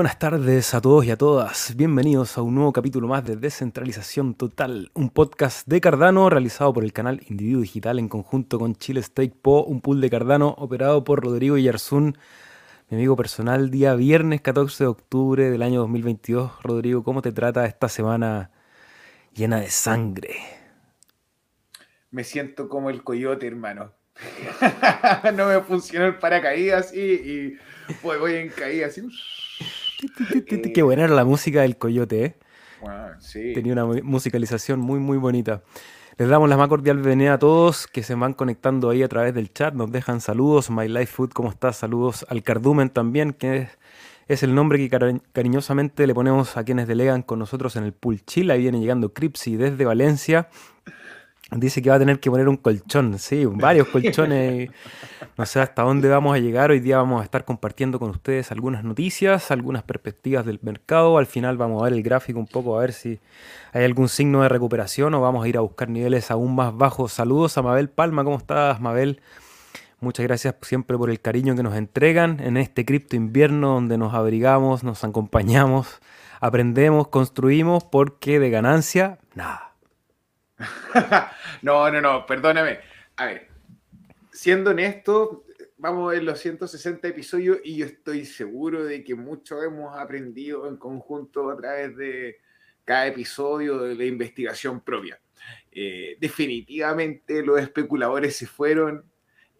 Buenas tardes a todos y a todas. Bienvenidos a un nuevo capítulo más de Descentralización Total, un podcast de Cardano realizado por el canal Individuo Digital en conjunto con Chile Stake Po, un pool de Cardano operado por Rodrigo Yarzún, mi amigo personal, día viernes 14 de octubre del año 2022. Rodrigo, ¿cómo te trata esta semana llena de sangre? Me siento como el coyote, hermano. no me funcionó el paracaídas y, y voy en caída así. Qué buena era la música del coyote, ¿eh? sí. Tenía una musicalización muy, muy bonita. Les damos la más cordial bienvenida a todos que se van conectando ahí a través del chat. Nos dejan saludos. My Life Food, ¿cómo estás? Saludos al Cardumen también, que es, el nombre que cariñosamente le ponemos a quienes delegan con nosotros en el Pool Chile. Ahí viene llegando Cripsy desde Valencia. Dice que va a tener que poner un colchón, sí, varios colchones. No sé hasta dónde vamos a llegar. Hoy día vamos a estar compartiendo con ustedes algunas noticias, algunas perspectivas del mercado. Al final vamos a ver el gráfico un poco, a ver si hay algún signo de recuperación o vamos a ir a buscar niveles aún más bajos. Saludos a Mabel Palma, ¿cómo estás, Mabel? Muchas gracias siempre por el cariño que nos entregan en este cripto invierno donde nos abrigamos, nos acompañamos, aprendemos, construimos, porque de ganancia, nada. no, no, no, perdóname. A ver, siendo honesto, vamos en los 160 episodios y yo estoy seguro de que mucho hemos aprendido en conjunto a través de cada episodio de la investigación propia. Eh, definitivamente los especuladores se fueron.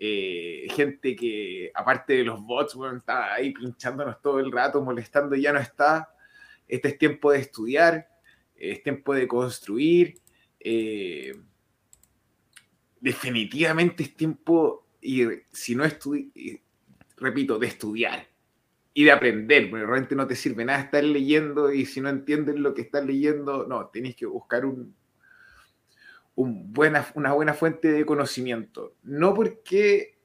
Eh, gente que, aparte de los bots, bueno, estaba ahí pinchándonos todo el rato, molestando, ya no está. Este es tiempo de estudiar, es tiempo de construir eh, definitivamente es tiempo, y si no estudiar, repito, de estudiar y de aprender, porque realmente no te sirve nada estar leyendo y si no entiendes lo que estás leyendo, no, tenés que buscar un, una buena fuente de conocimiento. No porque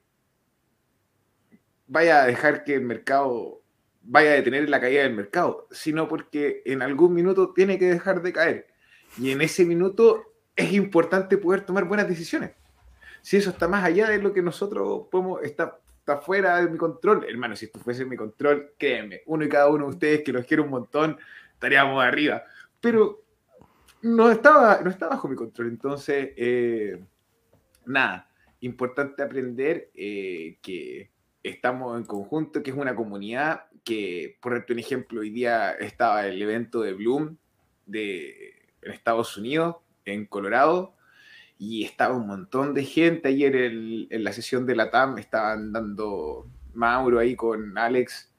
vaya a dejar que el mercado vaya a detener la caída del mercado, sino porque en algún minuto tiene que dejar de caer. Y en ese minuto es importante poder tomar buenas decisiones. Si eso está más allá de lo que nosotros podemos, está, está fuera de mi control, hermano, si esto fuese mi control, créeme, uno y cada uno de ustedes que los quiero un montón, estaríamos arriba. Pero no estaba, no está bajo mi control. Entonces, eh, nada, importante aprender eh, que estamos en conjunto, que es una comunidad, que, por ejemplo, hoy día estaba el evento de Bloom de, en Estados Unidos, en Colorado, y estaba un montón de gente. Ayer en la sesión de la TAM estaban dando Mauro ahí con Alex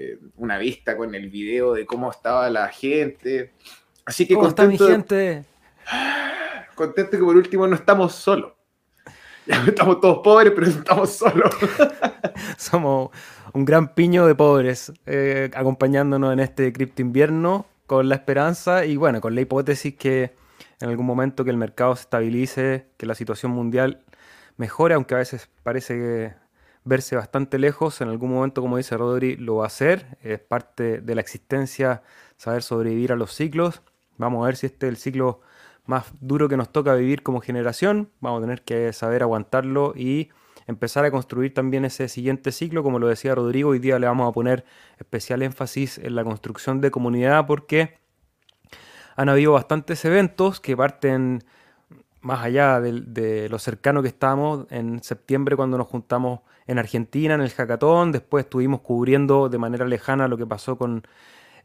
eh, una vista con el video de cómo estaba la gente. Así que ¿Cómo contento, mi gente? Contento que por último no estamos solos. Estamos todos pobres, pero estamos solos. Somos un gran piño de pobres eh, acompañándonos en este cripto invierno con la esperanza y bueno, con la hipótesis que en algún momento que el mercado se estabilice, que la situación mundial mejore, aunque a veces parece verse bastante lejos, en algún momento, como dice Rodri, lo va a hacer, es parte de la existencia saber sobrevivir a los ciclos. Vamos a ver si este es el ciclo más duro que nos toca vivir como generación, vamos a tener que saber aguantarlo y empezar a construir también ese siguiente ciclo, como lo decía Rodrigo, hoy día le vamos a poner especial énfasis en la construcción de comunidad porque han habido bastantes eventos que parten más allá de, lo cercano que estamos. En septiembre cuando nos juntamos en Argentina en el hackathon, después estuvimos cubriendo de manera lejana lo que pasó con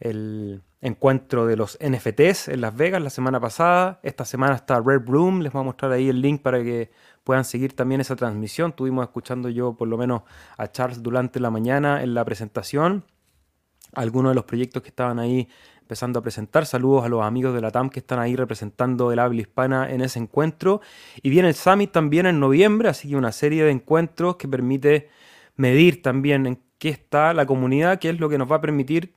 el encuentro de los NFTs en Las Vegas la semana pasada. Esta semana está Red Room, les voy a mostrar ahí el link para que puedan seguir también esa transmisión. Estuvimos escuchando yo por lo menos a Charles durante la mañana en la presentación. Algunos de los proyectos que estaban ahí empezando a presentar. Saludos a los amigos de la TAM que están ahí representando el habla hispana en ese encuentro. Y viene el Summit también en noviembre, así que una serie de encuentros que permite medir también en qué está la comunidad, qué es lo que nos va a permitir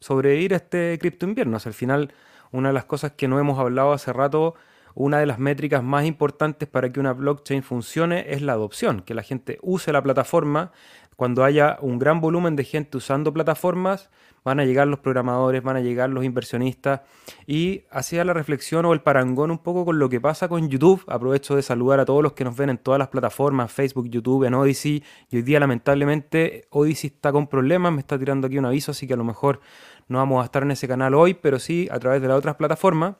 sobrevivir a este cripto invierno. al final, una de las cosas que no hemos hablado hace rato, una de las métricas más importantes para que una blockchain funcione es la adopción, que la gente use la plataforma, cuando haya un gran volumen de gente usando plataformas, van a llegar los programadores, van a llegar los inversionistas y hacía la reflexión o el parangón un poco con lo que pasa con YouTube. Aprovecho de saludar a todos los que nos ven en todas las plataformas, Facebook, YouTube, en Odyssey. Y hoy día lamentablemente Odyssey está con problemas, me está tirando aquí un aviso, así que a lo mejor no vamos a estar en ese canal hoy, pero sí a través de las otras plataformas.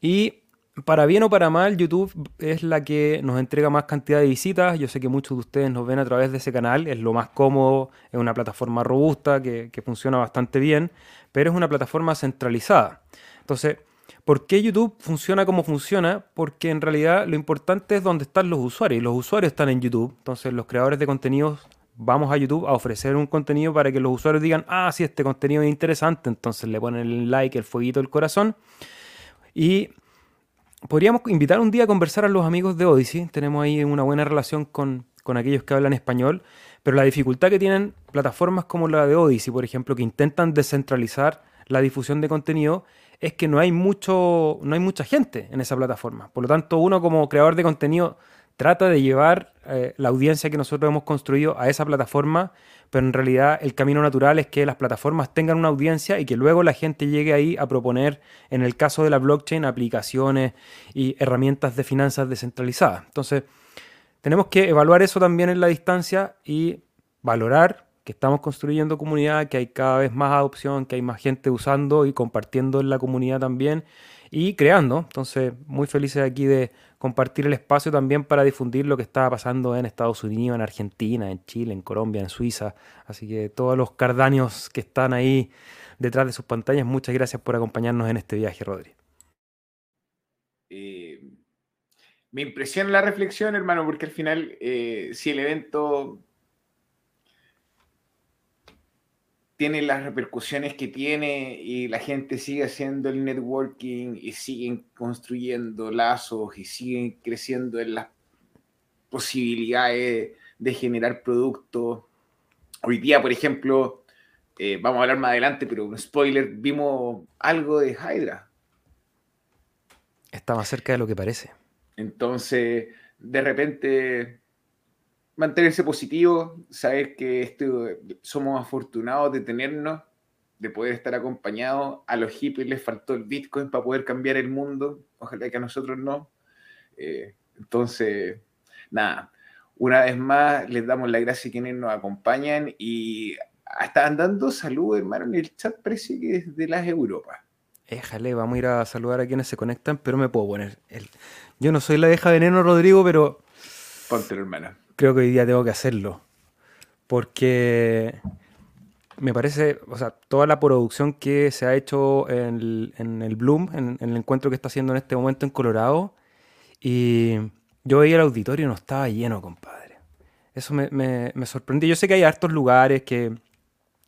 Y para bien o para mal, YouTube es la que nos entrega más cantidad de visitas. Yo sé que muchos de ustedes nos ven a través de ese canal. Es lo más cómodo, es una plataforma robusta que, funciona bastante bien, pero es una plataforma centralizada. Entonces, ¿por qué YouTube funciona como funciona? Porque en realidad lo importante es dónde están los usuarios. Los usuarios están en YouTube. Entonces, los creadores de contenidos vamos a YouTube a ofrecer un contenido para que los usuarios digan, ah, sí, este contenido es interesante. Entonces le ponen el like, el fueguito, el corazón. Y podríamos invitar un día a conversar a los amigos de Odyssey. Tenemos ahí una buena relación con, aquellos que hablan español. Pero la dificultad que tienen plataformas como la de Odyssey, por ejemplo, que intentan descentralizar la difusión de contenido, es que no hay, mucho, no hay mucha gente en esa plataforma. Por lo tanto, uno como creador de contenido trata de llevar eh, la audiencia que nosotros hemos construido a esa plataforma, pero en realidad el camino natural es que las plataformas tengan una audiencia y que luego la gente llegue ahí a proponer, en el caso de la blockchain, aplicaciones y herramientas de finanzas descentralizadas. Entonces, tenemos que evaluar eso también en la distancia y valorar que estamos construyendo comunidad, que hay cada vez más adopción, que hay más gente usando y compartiendo en la comunidad también y creando. Entonces, muy felices aquí de compartir el espacio también para difundir lo que está pasando en Estados Unidos, en Argentina, en Chile, en Colombia, en Suiza. Así que todos los cardanios que están ahí detrás de sus pantallas, muchas gracias por acompañarnos en este viaje, Rodri. Eh, me impresiona la reflexión, hermano, porque al final, eh, si el evento tiene las repercusiones que tiene y la gente sigue haciendo el networking y siguen construyendo lazos y siguen creciendo en las posibilidades de generar productos. Hoy día, por ejemplo, eh, vamos a hablar más adelante, pero un spoiler, vimos algo de Hydra. Está más cerca de lo que parece. Entonces, de repente mantenerse positivo, saber que esto, somos afortunados de tenernos, de poder estar acompañados. A los hippies les faltó el Bitcoin para poder cambiar el mundo, ojalá que a nosotros no. Eh, entonces, nada, una vez más les damos la gracia a quienes nos acompañan y están dando salud, hermano, en el chat parece que es de las Europas. Éjale, vamos a ir a saludar a quienes se conectan, pero me puedo poner. El... Yo no soy la deja veneno, Rodrigo, pero. Ponte, hermano creo que hoy día tengo que hacerlo. Porque me parece, o sea, toda la producción que se ha hecho en el, Bloom, en, el encuentro que está haciendo en este momento en Colorado, y yo veía el auditorio y no estaba lleno, compadre. Eso me, sorprendió. Yo sé que hay hartos lugares, que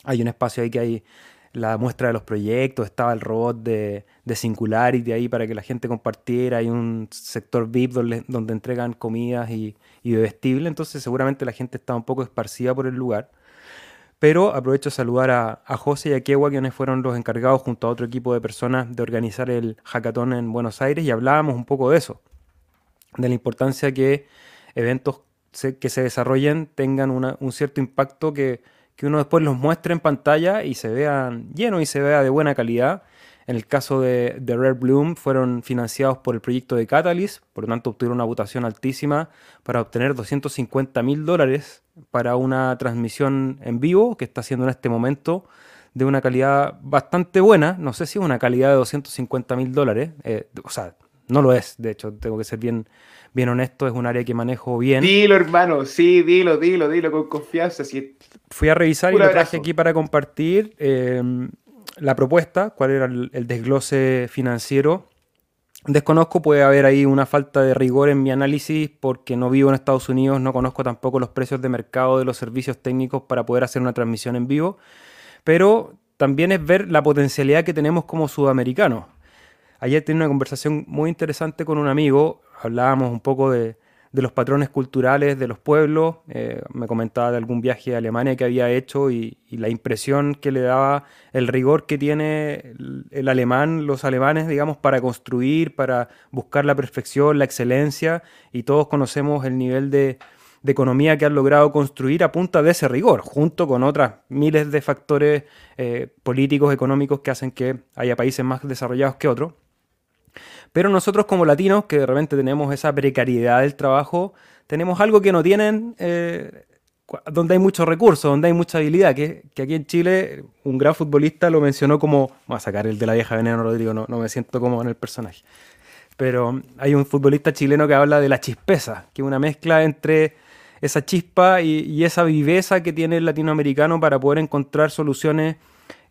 hay un espacio ahí que hay la muestra de los proyectos, estaba el robot de, de Singularity ahí para que la gente compartiera, hay un sector VIP donde, entregan comidas y, y bebestibles, entonces seguramente la gente estaba un poco esparcida por el lugar. Pero aprovecho de saludar a, a José y a Kewa, quienes fueron los encargados junto a otro equipo de personas de organizar el hackathon en Buenos Aires y hablábamos un poco de eso, de la importancia que eventos que se desarrollen tengan un cierto impacto que que uno después los muestre en pantalla y se vean llenos y se vea de buena calidad. En el caso de, de, Rare Bloom fueron financiados por el proyecto de Catalyst, por lo tanto obtuvieron una votación altísima para obtener 250 mil dólares para una transmisión en vivo que está haciendo en este momento de una calidad bastante buena. No sé si es una calidad de 250 mil dólares, eh, o sea, no lo es, de hecho, tengo que ser bien, bien honesto, es un área que manejo bien. Dilo, hermano, sí, dilo, dilo, dilo con confianza. Fui a revisar y lo traje aquí para compartir eh, la propuesta, cuál era el, desglose financiero. Desconozco, puede haber ahí una falta de rigor en mi análisis porque no vivo en Estados Unidos, no conozco tampoco los precios de mercado de los servicios técnicos para poder hacer una transmisión en vivo, pero también es ver la potencialidad que tenemos como sudamericanos. Ayer tenía una conversación muy interesante con un amigo, hablábamos un poco de, los patrones culturales de los pueblos, eh, me comentaba de algún viaje a Alemania que había hecho y, la impresión que le daba el rigor que tiene el, alemán, los alemanes, digamos, para construir, para buscar la perfección, la excelencia, y todos conocemos el nivel de, de economía que han logrado construir a punta de ese rigor, junto con otras miles de factores eh, políticos, económicos que hacen que haya países más desarrollados que otros. Pero nosotros como latinos, que de repente tenemos esa precariedad del trabajo, tenemos algo que no tienen, eh, donde hay muchos recursos, donde hay mucha habilidad, que, aquí en Chile un gran futbolista lo mencionó como, voy a sacar el de la vieja veneno Rodrigo, no, no me siento como en el personaje, pero hay un futbolista chileno que habla de la chispeza, que es una mezcla entre esa chispa y, esa viveza que tiene el latinoamericano para poder encontrar soluciones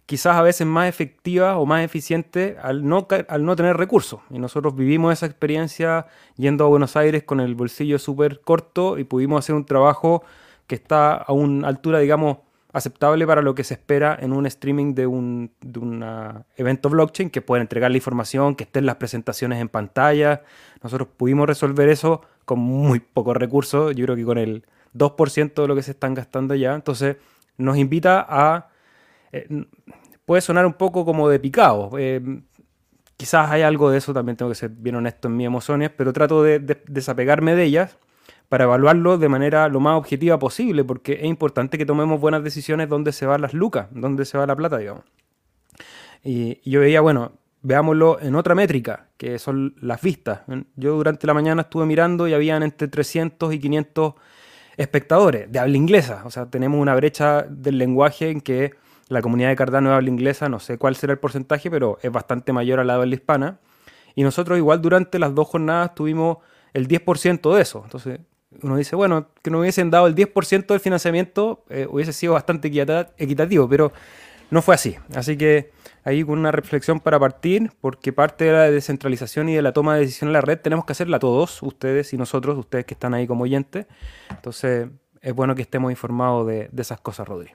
quizás a veces más efectivas o más eficientes al no, al no tener recursos. Y nosotros vivimos esa experiencia yendo a Buenos Aires con el bolsillo súper corto y pudimos hacer un trabajo que está a una altura, digamos, aceptable para lo que se espera en un streaming de un evento blockchain, que pueda entregar la información, que estén las presentaciones en pantalla. Nosotros pudimos resolver eso con muy pocos recursos, yo creo que con el 2% de lo que se están gastando ya. Entonces nos invita a... Eh, puede sonar un poco como de picado. Eh, quizás hay algo de eso, también tengo que ser bien honesto en mis emociones, pero trato de, desapegarme de ellas para evaluarlo de manera lo más objetiva posible, porque es importante que tomemos buenas decisiones donde se van las lucas, donde se va la plata, digamos. y yo veía, bueno, veámoslo en otra métrica, que son las vistas. Yo durante la mañana estuve mirando y habían entre 300 y 500 espectadores de habla inglesa. O sea, tenemos una brecha del lenguaje en que la comunidad de Cardano de habla inglesa, no sé cuál será el porcentaje, pero es bastante mayor a la habla hispana. Y nosotros igual durante las dos jornadas tuvimos el 10% de eso. Entonces uno dice, bueno, que nos hubiesen dado el 10% del financiamiento eh, hubiese sido bastante equitativo, pero no fue así. Así que ahí con una reflexión para partir, porque parte de la descentralización y de la toma de decisión en la red tenemos que hacerla todos, ustedes y nosotros, ustedes que están ahí como oyentes. Entonces, es bueno que estemos informados de, esas cosas, Rodri.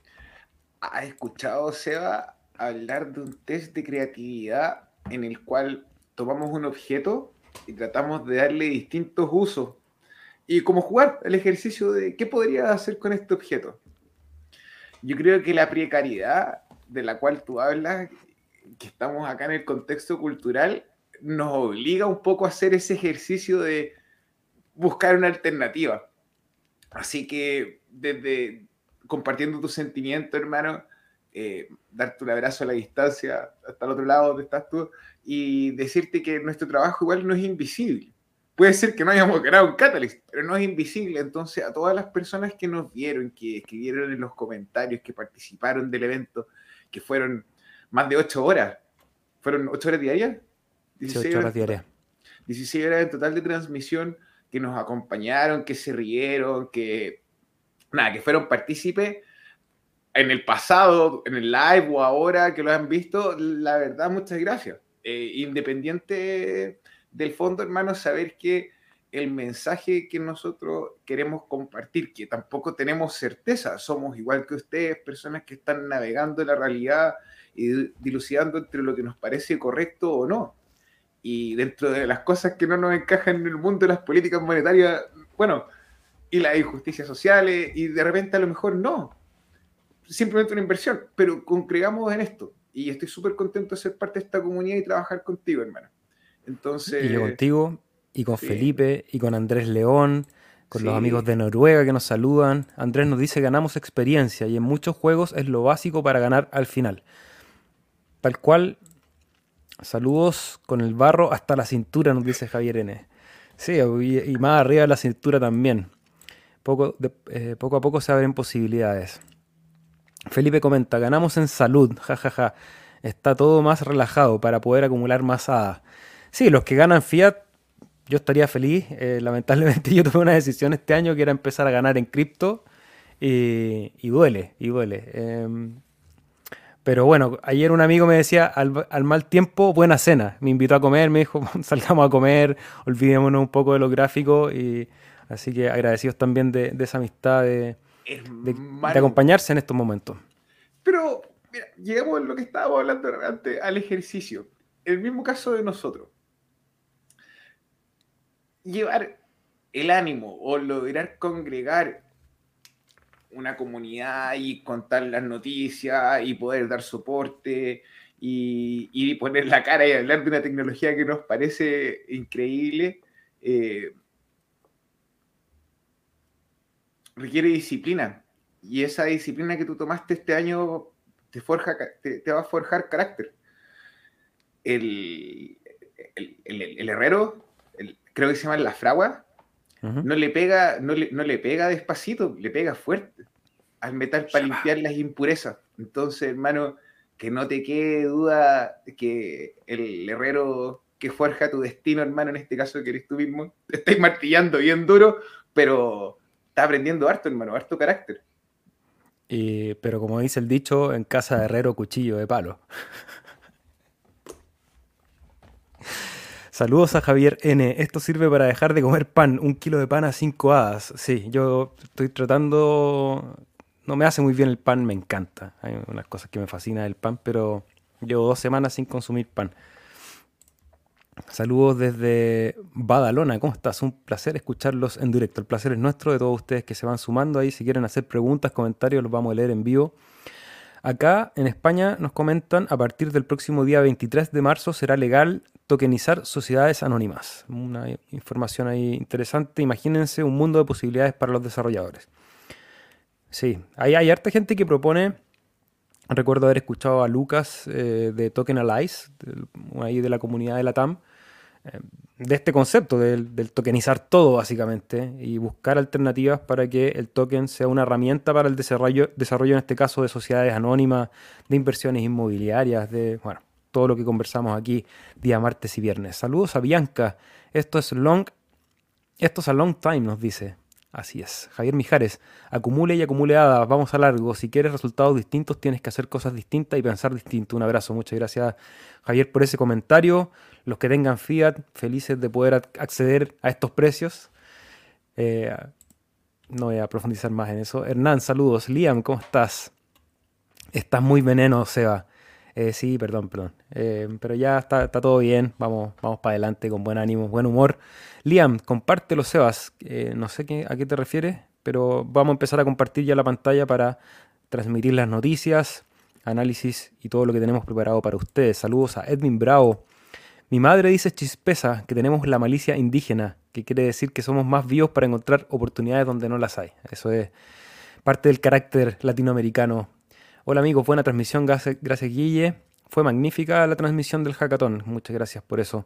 ¿Has escuchado, Seba, hablar de un test de creatividad en el cual tomamos un objeto y tratamos de darle distintos usos? Y como jugar el ejercicio de qué podría hacer con este objeto. Yo creo que la precariedad de la cual tú hablas que estamos acá en el contexto cultural, nos obliga un poco a hacer ese ejercicio de buscar una alternativa. Así que desde compartiendo tus sentimientos, hermano, eh, darte un abrazo a la distancia, hasta el otro lado donde estás tú, y decirte que nuestro trabajo igual no es invisible. Puede ser que no hayamos ganado un Catalyst, pero no es invisible. Entonces, a todas las personas que nos vieron, que escribieron en los comentarios, que participaron del evento, que fueron más de 8 horas. ¿Fueron 8 horas diarias? 16 horas diarias. 16 horas en total de transmisión que nos acompañaron, que se rieron, que nada, que fueron partícipes en el pasado, en el live o ahora que lo han visto, la verdad, muchas gracias. Eh, independiente del fondo, hermano, saber que el mensaje que nosotros queremos compartir, que tampoco tenemos certeza, somos igual que ustedes, personas que están navegando la realidad y dilucidando entre lo que nos parece correcto o no. Y dentro de las cosas que no nos encajan en el mundo de las políticas monetarias, bueno, y las injusticias sociales, y de repente a lo mejor no. Simplemente una inversión, pero congregamos en esto. Y estoy súper contento de ser parte de esta comunidad y trabajar contigo, hermano. Entonces. Y contigo, y con Felipe, y con Andrés León, con los amigos de Noruega que nos saludan. Andrés nos dice ganamos experiencia y en muchos juegos es lo básico para ganar al final. Tal cual, saludos con el barro hasta la cintura, nos dice Javier N. Sí, y, más arriba de la cintura también. Poco, eh, poco a poco se abren posibilidades. Felipe comenta, ganamos en salud, jajaja. Está todo más relajado para poder acumular más hadas. Sí, los que ganan Fiat, yo estaría feliz. Eh, lamentablemente yo tomé una decisión este año que era empezar a ganar en cripto y, y duele, y duele. Em, pero bueno, ayer un amigo me decía, al, mal tiempo, buena cena. Me invitó a comer, me dijo, salgamos a comer, olvidémonos un poco de los gráficos. Y, así que agradecidos también de, esa amistad, de, acompañarse en estos momentos. Pero, mira, llegamos a lo que estábamos hablando antes, al ejercicio. El mismo caso de nosotros. Llevar el ánimo o lograr congregar una comunidad y contar las noticias y poder dar soporte y, poner la cara y hablar de una tecnología que nos parece increíble. Eh, requiere disciplina. Y esa disciplina que tú tomaste este año te, forja, te, va a forjar carácter. El, el, herrero, creo que se llama la fragua, no, le pega, no, le, no le pega despacito, le pega fuerte al metal para limpiar las impurezas. Entonces, hermano, que no te quede duda que el herrero que forja tu destino, hermano, en este caso que eres tú mismo, te estáis martillando bien duro, pero está aprendiendo harto, hermano, harto carácter. Y, pero como dice el dicho, en casa de herrero, cuchillo de palo. Saludos a Javier N. Esto sirve para dejar de comer pan. Un kilo de pan a cinco hadas. Sí, yo estoy tratando. No me hace muy bien el pan, me encanta. Hay unas cosas que me fascinan del pan, pero llevo dos semanas sin consumir pan. Saludos desde Badalona, ¿cómo estás? Un placer escucharlos en directo. El placer es nuestro de todos ustedes que se van sumando ahí. Si quieren hacer preguntas, comentarios, los vamos a leer en vivo. Acá en España nos comentan, a partir del próximo día 23 de marzo será legal tokenizar sociedades anónimas. Una información ahí interesante. Imagínense un mundo de posibilidades para los desarrolladores. Sí, hay, hay harta gente que propone Recuerdo haber escuchado a Lucas eh, de Token Allies, ahí de la comunidad de la TAM, eh, de este concepto del, tokenizar todo básicamente y buscar alternativas para que el token sea una herramienta para el desarrollo, desarrollo en este caso de sociedades anónimas, de inversiones inmobiliarias, de bueno, todo lo que conversamos aquí día martes y viernes. Saludos a Bianca. Esto es long, esto es a long time, nos dice. Así es. Javier Mijares, acumule y acumule hadas, vamos a largo. Si quieres resultados distintos, tienes que hacer cosas distintas y pensar distinto. Un abrazo, muchas gracias Javier por ese comentario. Los que tengan Fiat, felices de poder acceder a estos precios. Eh, no voy a profundizar más en eso. Hernán, saludos. Liam, ¿cómo estás? Estás muy veneno, Seba. Eh, sí, perdón, perdón. Eh, pero ya está, todo bien. Vamos, vamos para adelante con buen ánimo, buen humor. Liam, compártelo, Sebas. Eh, no sé qué, a qué te refieres, pero vamos a empezar a compartir ya la pantalla para transmitir las noticias, análisis y todo lo que tenemos preparado para ustedes. Saludos a Edwin Bravo. Mi madre dice chispeza que tenemos la malicia indígena, que quiere decir que somos más vivos para encontrar oportunidades donde no las hay. Eso es parte del carácter latinoamericano Hola amigos, buena transmisión, gracias, Guille. Fue magnífica la transmisión del hackathon, muchas gracias por eso.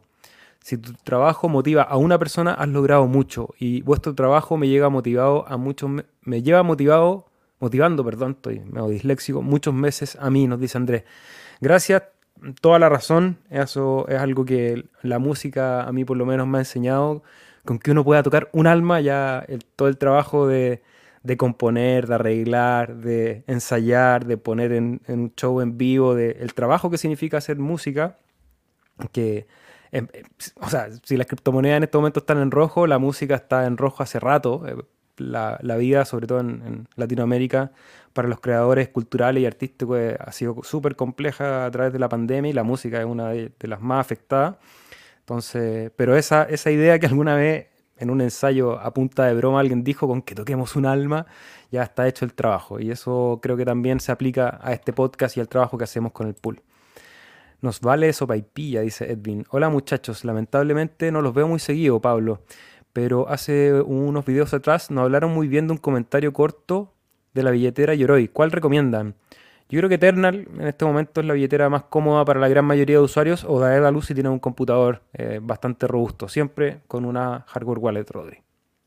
Si tu trabajo motiva a una persona, has logrado mucho y vuestro trabajo me llega motivado a muchos, me lleva motivado, motivando, perdón, estoy medio disléxico, muchos meses a mí, nos dice Andrés. Gracias, toda la razón, eso es algo que la música a mí por lo menos me ha enseñado, con que uno pueda tocar un alma, ya todo el trabajo de, de componer, de arreglar, de ensayar, de poner en, un show en vivo, de el trabajo que significa hacer música, que, em, o sea, si las criptomonedas en este momento están en rojo, la música está en rojo hace rato. Eh, la, vida, sobre todo en, Latinoamérica, para los creadores culturales y artísticos eh, ha sido súper compleja a través de la pandemia y la música es una de, de las más afectadas. Entonces, pero esa, esa idea que alguna vez en un ensayo a punta de broma alguien dijo con que toquemos un alma, ya está hecho el trabajo. Y eso creo que también se aplica a este podcast y al trabajo que hacemos con el pool. Nos vale eso paipilla, dice Edwin. Hola muchachos, lamentablemente no los veo muy seguido, Pablo. Pero hace unos videos atrás nos hablaron muy bien de un comentario corto de la billetera Yoroi. ¿Cuál recomiendan? Yo creo que Eternal en este momento es la billetera más cómoda para la gran mayoría de usuarios o da la luz si tiene un computador eh, bastante robusto, siempre con una hardware wallet, Rodri.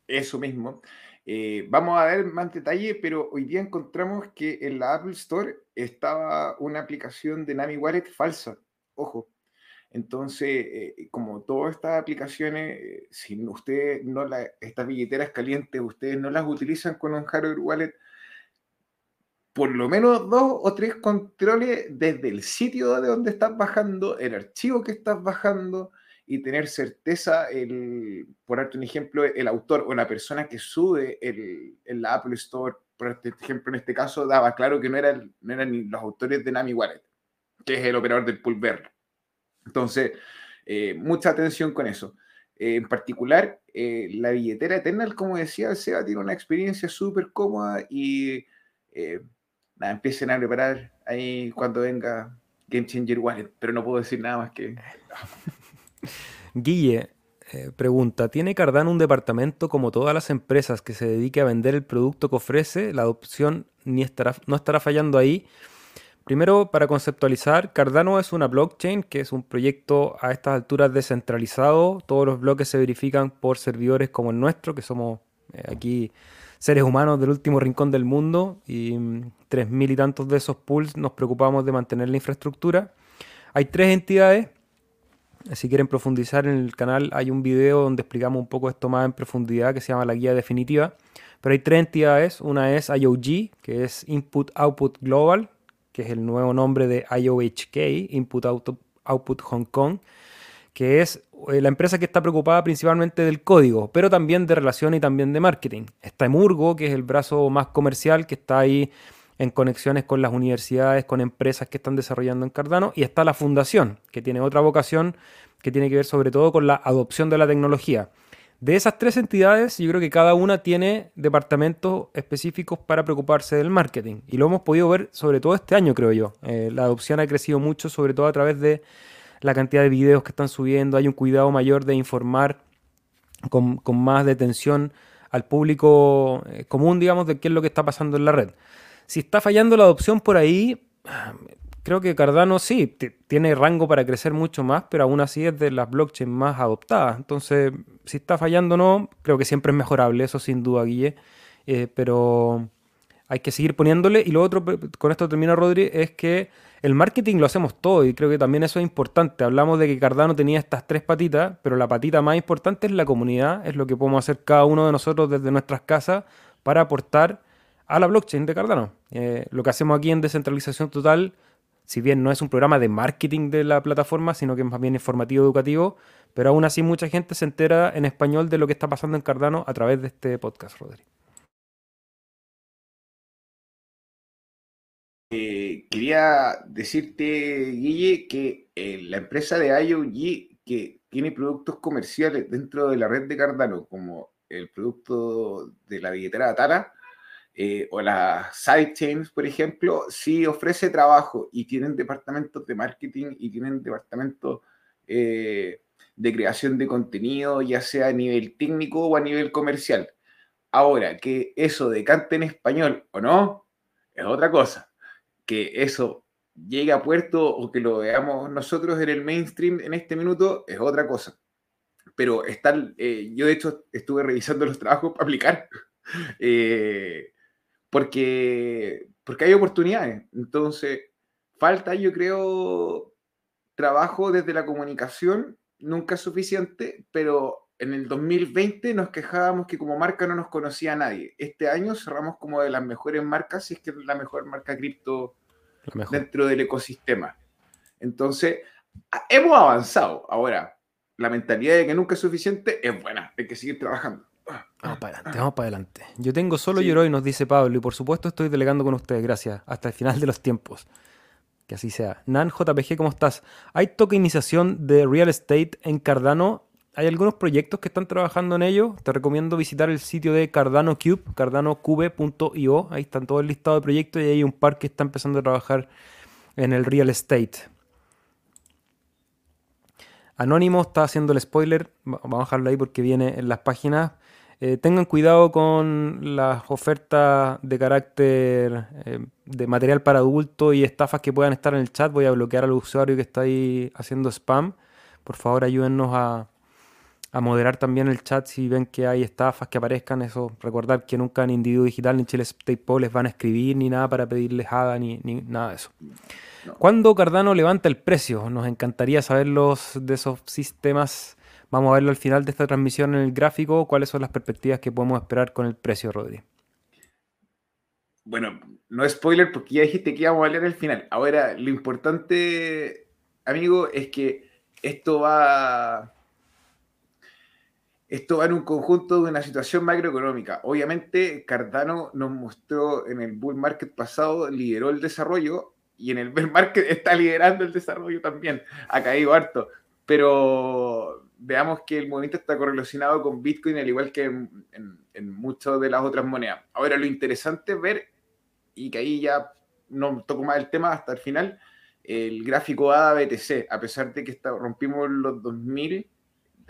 Eso mismo. Eh, vamos a ver más detalle, pero hoy día encontramos que en la Apple Store estaba una aplicación de Nami Wallet falsa. Ojo. Entonces, eh, como todas estas aplicaciones, si ustedes no estas billeteras calientes, ustedes no las utilizan con un hardware wallet, por lo menos dos o tres controles desde el sitio de donde estás bajando, el archivo que estás bajando y tener certeza, el, por darte ejemplo, el autor o la persona que sube el, en la Apple Store, por este ejemplo, en este caso, daba claro que no eran, no eran los autores de Nami Wallet, que es el operador del Pulver. Entonces, eh, mucha atención con eso. Eh, en particular, eh, la billetera Eternal, como decía Seba, tiene una experiencia súper cómoda y nada, empiecen a preparar ahí cuando venga Game Changer Wallet, pero no puedo decir nada más que... Guille, eh, pregunta, ¿tiene Cardano un departamento como todas las empresas que se dedique a vender el producto que ofrece? La adopción ni estará, no estará fallando ahí. Primero, para conceptualizar, Cardano es una blockchain que es un proyecto a estas alturas descentralizado. Todos los bloques se verifican por servidores como el nuestro, que somos eh, aquí seres humanos del último rincón del mundo y mm, tres mil y tantos de esos pools nos preocupamos de mantener la infraestructura. Hay tres entidades si quieren profundizar en el canal, hay un video donde explicamos un poco esto más en profundidad que se llama la guía definitiva. Pero hay tres entidades. Una es IOG, que es Input Output Global, que es el nuevo nombre de IOHK, Input Output Hong Kong, que es la empresa que está preocupada principalmente del código, pero también de relación y también de marketing. Está Emurgo, que es el brazo más comercial, que está ahí en conexiones con las universidades, con empresas que están desarrollando en Cardano, y está la fundación, que tiene otra vocación que tiene que ver sobre todo con la adopción de la tecnología. De esas tres entidades, yo creo que cada una tiene departamentos específicos para preocuparse del marketing. Y lo hemos podido ver sobre todo este año, creo yo. Eh, la adopción ha crecido mucho, sobre todo a través de la cantidad de videos que están subiendo. Hay un cuidado mayor de informar con, con más detención al público eh, común, digamos, de qué es lo que está pasando en la red. Si está fallando la adopción por ahí, creo que Cardano sí, tiene rango para crecer mucho más, pero aún así es de las blockchains más adoptadas. Entonces, si está fallando o no, creo que siempre es mejorable, eso sin duda, Guille. Eh, pero hay que seguir poniéndole. Y lo otro, con esto termina Rodri, es que el marketing lo hacemos todo y creo que también eso es importante. Hablamos de que Cardano tenía estas tres patitas, pero la patita más importante es la comunidad, es lo que podemos hacer cada uno de nosotros desde nuestras casas para aportar a la blockchain de Cardano. Eh, lo que hacemos aquí en Descentralización Total, si bien no es un programa de marketing de la plataforma, sino que es más bien informativo educativo, pero aún así mucha gente se entera en español de lo que está pasando en Cardano a través de este podcast, Rodri. Eh, quería decirte, Guille, que eh, la empresa de IOG que tiene productos comerciales dentro de la red de Cardano, como el producto de la billetera Atara, eh, o las sidechains, por ejemplo, sí ofrece trabajo y tienen departamentos de marketing y tienen departamentos de creación de contenido, ya sea a nivel técnico o a nivel comercial. Ahora, que eso decante en español o no, es otra cosa. Que eso llegue a puerto o que lo veamos nosotros en el mainstream en este minuto es otra cosa. Pero estar, eh, yo de hecho estuve revisando los trabajos para aplicar. Eh, porque, porque hay oportunidades. Entonces, falta, yo creo, trabajo desde la comunicación, nunca es suficiente, pero en el 2020 nos quejábamos que como marca no nos conocía nadie. Este año cerramos como de las mejores marcas, si es que es la mejor marca cripto dentro del ecosistema. Entonces, hemos avanzado. Ahora, la mentalidad de que nunca es suficiente es buena, hay que seguir trabajando. Vamos para adelante, vamos para adelante. Yo tengo solo sí. nos dice Pablo, y por supuesto estoy delegando con ustedes, gracias, hasta el final de los tiempos. Que así sea. Nan JPG, ¿cómo estás? ¿Hay tokenización de real estate en Cardano? Hay algunos proyectos que están trabajando en ello. Te recomiendo visitar el sitio de Cardano Cube, cardanocube.io. Ahí están todo el listado de proyectos y hay un par que está empezando a trabajar en el real estate. Anónimo está haciendo el spoiler. Vamos a dejarlo ahí porque viene en las páginas. Eh, tengan cuidado con las ofertas de carácter eh, de material para adultos y estafas que puedan estar en el chat. Voy a bloquear al usuario que está ahí haciendo spam. Por favor, ayúdennos a, a moderar también el chat si ven que hay estafas que aparezcan. Eso, recordar que nunca en Individuo Digital ni Chile PayPal les van a escribir ni nada para pedirles haga ni, ni nada de eso. No. ¿Cuándo Cardano levanta el precio? Nos encantaría saber los de esos sistemas Vamos a verlo al final de esta transmisión en el gráfico, cuáles son las perspectivas que podemos esperar con el precio, Rodri. Bueno, no spoiler porque ya dijiste que íbamos a leer al final. Ahora, lo importante, amigo, es que esto va esto va en un conjunto de una situación macroeconómica. Obviamente, Cardano nos mostró en el bull market pasado, lideró el desarrollo y en el bear market está liderando el desarrollo también. Ha caído harto. Pero veamos que el movimiento está correlacionado con Bitcoin, al igual que en, en, en muchas de las otras monedas. Ahora, lo interesante es ver, y que ahí ya no toco más el tema hasta el final, el gráfico ADA-BTC, a pesar de que está, rompimos los 2000,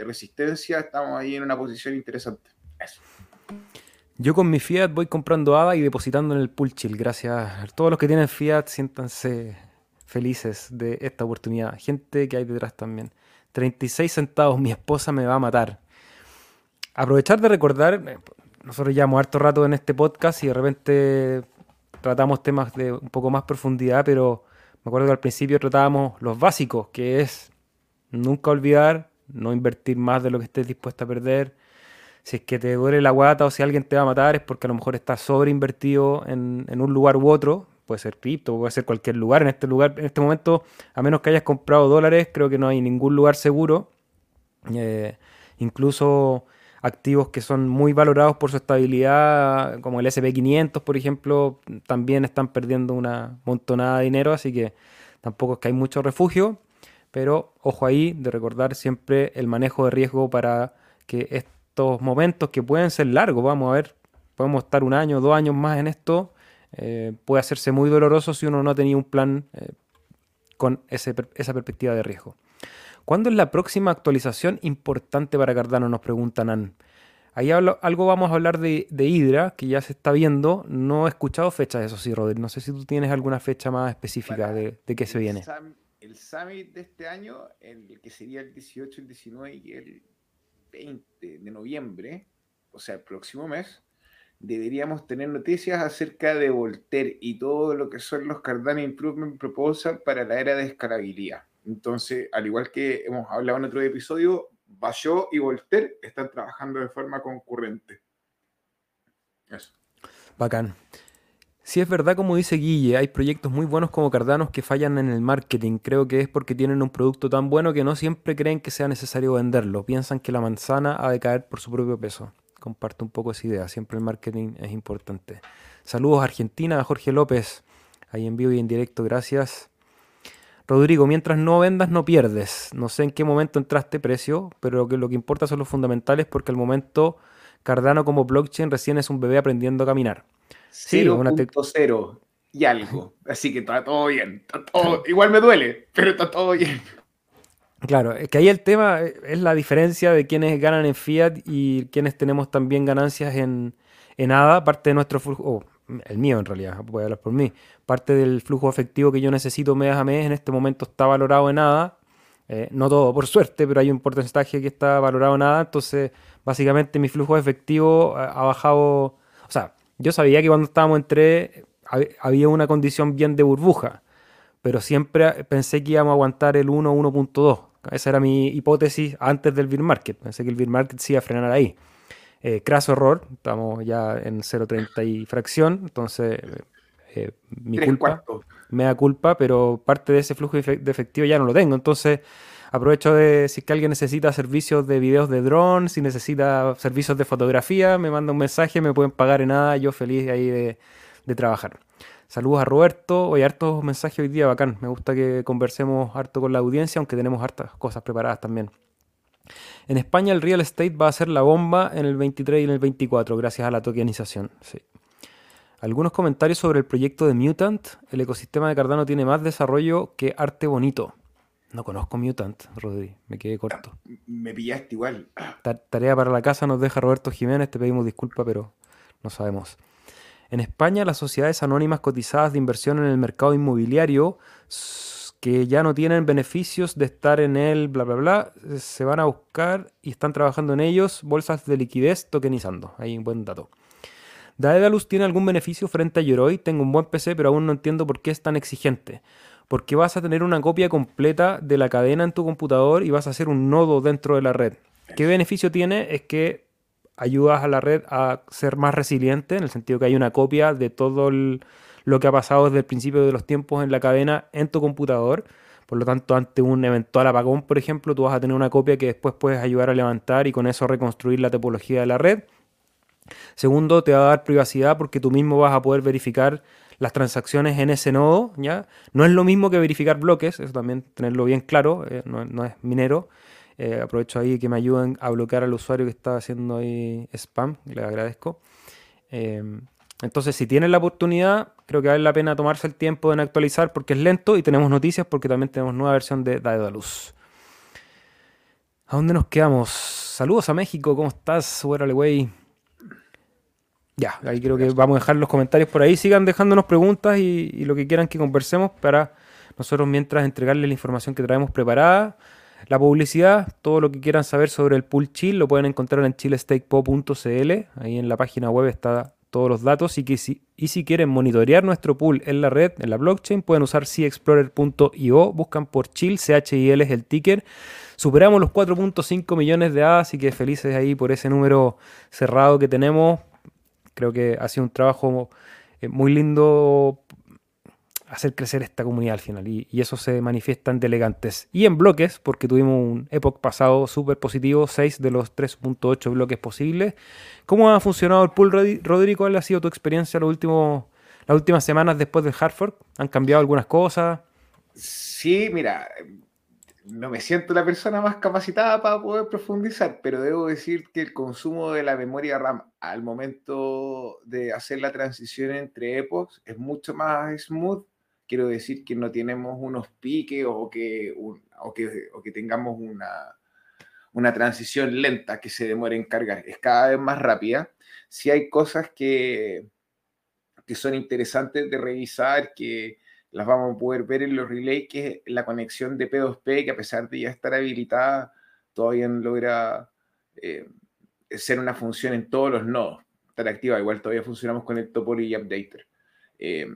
de resistencia, estamos ahí en una posición interesante. Eso. Yo con mi Fiat voy comprando ADA y depositando en el pool chill. Gracias todos los que tienen Fiat, siéntanse felices de esta oportunidad. Gente que hay detrás también. 36 centavos, mi esposa me va a matar. Aprovechar de recordar, eh, nosotros llevamos harto rato en este podcast y de repente tratamos temas de un poco más profundidad, pero me acuerdo que al principio tratábamos los básicos, que es nunca olvidar, no invertir más de lo que estés dispuesto a perder, si es que te duele la guata o si alguien te va a matar es porque a lo mejor estás sobreinvertido en, en un lugar u otro. Puede ser cripto, puede ser cualquier lugar. En este lugar, en este momento, a menos que hayas comprado dólares, creo que no hay ningún lugar seguro. Eh, incluso activos que son muy valorados por su estabilidad, como el SP500, por ejemplo, también están perdiendo una montonada de dinero, así que tampoco es que hay mucho refugio, pero ojo ahí de recordar siempre el manejo de riesgo para que momentos que pueden ser largos, vamos a ver, podemos estar un año, dos años más en esto, eh, puede hacerse muy doloroso si uno no tenía un plan eh, con esa perspectiva de riesgo. ¿Cuándo es la próxima actualización importante para Cardano? Nos preguntan. Ahí algo vamos a hablar de, de, Hydra, que ya se está viendo. No he escuchado fechas, eso sí, Rodri. No sé si tú tienes alguna fecha más específica de, de qué se viene. El Summit de este año, el que sería el 18, el 19 y el 20 de noviembre, o sea, el próximo mes, deberíamos tener noticias acerca de Voltaire y todo lo que son los Cardano Improvement Proposal para la era de escalabilidad. Entonces, al igual que hemos hablado en otro episodio, Bayot y Voltaire están trabajando de forma concurrente. Eso. Bacán. Si es verdad, como dice Guille, hay proyectos muy buenos como Cardanos que fallan en el marketing. Creo que es porque tienen un producto tan bueno que no siempre creen que sea necesario venderlo. Piensan que la manzana ha de caer por su propio peso. Comparto un poco esa idea. Siempre el marketing es importante. Saludos Argentina, a Jorge López. Ahí en vivo y en directo, gracias. Rodrigo, mientras no vendas, no pierdes. No sé en qué momento entraste precio, pero lo que, lo que importa son los fundamentales porque al momento Cardano como blockchain recién es un bebé aprendiendo a caminar. 0.0 y algo. Así que está todo bien. Igual me duele, pero está todo bien. Claro, es que ahí el tema es la diferencia de quienes ganan en fiat y quienes tenemos también ganancias en, en ADA, parte de nuestro flujo, el mío en realidad, voy a hablar por mí, parte del flujo efectivo que yo necesito mes a mes en este momento está valorado en ADA, eh, no todo por suerte, pero hay un porcentaje que está valorado en ADA, entonces básicamente mi flujo efectivo ha bajado, yo sabía que cuando estábamos entre había una condición bien de burbuja, pero siempre pensé que íbamos a aguantar el 1, 1.2. Esa era mi hipótesis antes del bear market. Pensé que el bear market se iba a frenar ahí. Eh, craso error, estamos ya en 0.30 y fracción, entonces eh, mi culpa, me da culpa, pero parte de ese flujo de efectivo ya no lo tengo. Entonces Aprovecho de si es que alguien necesita servicios de videos de drone, si necesita servicios de fotografía, me manda un mensaje, me pueden pagar en nada, yo feliz ahí de, trabajar. Saludos a Roberto. Hoy hartos mensajes hoy día, bacán. Me gusta que conversemos harto con la audiencia, aunque tenemos hartas cosas preparadas también. En España el real estate va a ser la bomba en el 23 y en el 24, gracias a la tokenización. Sí. Algunos comentarios sobre el proyecto de Mutant. El ecosistema de Cardano tiene más desarrollo que arte bonito. No conozco Mutant, Rodri, me quedé corto. Me pillaste igual. Tarea para la casa nos deja Roberto Jiménez, te pedimos disculpas, pero no sabemos. En España, las sociedades anónimas cotizadas de inversión en el mercado inmobiliario que ya no tienen beneficios de estar en él, bla, bla, bla, se van a buscar y están trabajando en ellos bolsas de liquidez tokenizando. Ahí un buen dato. Daedalus tiene algún beneficio frente a Yoroi. Tengo un buen PC, pero aún no entiendo por qué es tan exigente porque vas a tener una copia completa de la cadena en tu computador y vas a hacer un nodo dentro de la red. ¿Qué beneficio tiene? Es que ayudas a la red a ser más resiliente, en el sentido que hay una copia de todo lo que ha pasado desde el principio de los tiempos en la cadena en tu computador. Por lo tanto, ante un eventual apagón, por ejemplo, tú vas a tener una copia que después puedes ayudar a levantar y con eso reconstruir la topología de la red. Segundo, te va a dar privacidad porque tú mismo vas a poder verificar las transacciones en ese nodo, ¿ya? No es lo mismo que verificar bloques, eso también tenerlo bien claro, eh, no, es minero. Eh, aprovecho ahí que me ayuden a bloquear al usuario que está haciendo ahí spam, le agradezco. Em, entonces, si tienen la oportunidad, creo que vale la pena tomarse el tiempo en actualizar porque es lento y tenemos noticias porque también tenemos nueva versión de Daedalus. ¿A dónde nos quedamos? Saludos a México, ¿cómo estás? Güey. Ya, ahí creo que vamos a dejar los comentarios por ahí. Sigan dejándonos preguntas y, y lo que quieran que conversemos para nosotros mientras entregarles la información que traemos preparada. La publicidad, todo lo que quieran saber sobre el pool chill lo pueden encontrar en chilestakepo.cl. Ahí en la página web está todos los datos y, que si, y si quieren monitorear nuestro pool en la red, en la blockchain, pueden usar cexplorer.io, buscan por chill, CHIL es el ticker. Superamos los 4.5 millones de A, así que felices ahí por ese número cerrado que tenemos. Creo que ha sido un trabajo eh, muy lindo hacer crecer esta comunidad al final. Y, eso se manifiesta en delegantes y en bloques, porque tuvimos un Epoch pasado súper positivo, 6 de los 3.8 bloques posibles. ¿Cómo ha funcionado el pool, Rodrigo? ¿Cuál ha sido tu experiencia los últimos, las últimas semanas después del Hartford? ¿Han cambiado algunas cosas? Sí, mira, no me siento la persona más capacitada para poder profundizar, pero debo decir que el consumo de la memoria RAM al momento de hacer la transición entre epochs es mucho más smooth quiero decir que no tenemos unos piques o que, o que, o que tengamos una, una transición lenta que se demore en cargar. Es cada vez más rápida. Si hay cosas que, que son interesantes de revisar, que las vamos a poder ver en los relays, que es la conexión de P2P, que a pesar de ya estar habilitada, todavía no logra eh, ser una función en todos los nodos. Estar activa, igual todavía funcionamos con el Topology Updater. Eh,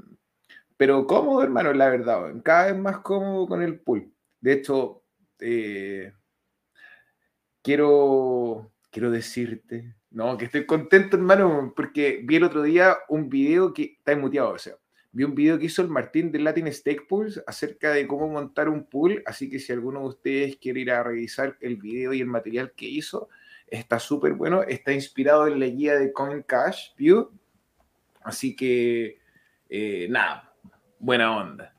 pero cómodo, hermano, la verdad. Cada vez más cómodo con el pool. De hecho, eh, quiero, quiero decirte, no, que estoy contento, hermano, porque vi el otro día un video que está muteado, o sea, vi un video que hizo el Martín de Latin Stake Pools acerca de cómo montar un pool, así que si alguno de ustedes quiere ir a revisar el video y el material que hizo, está súper bueno, está inspirado en la guía de Coin Cash View, así que eh, nada, buena onda.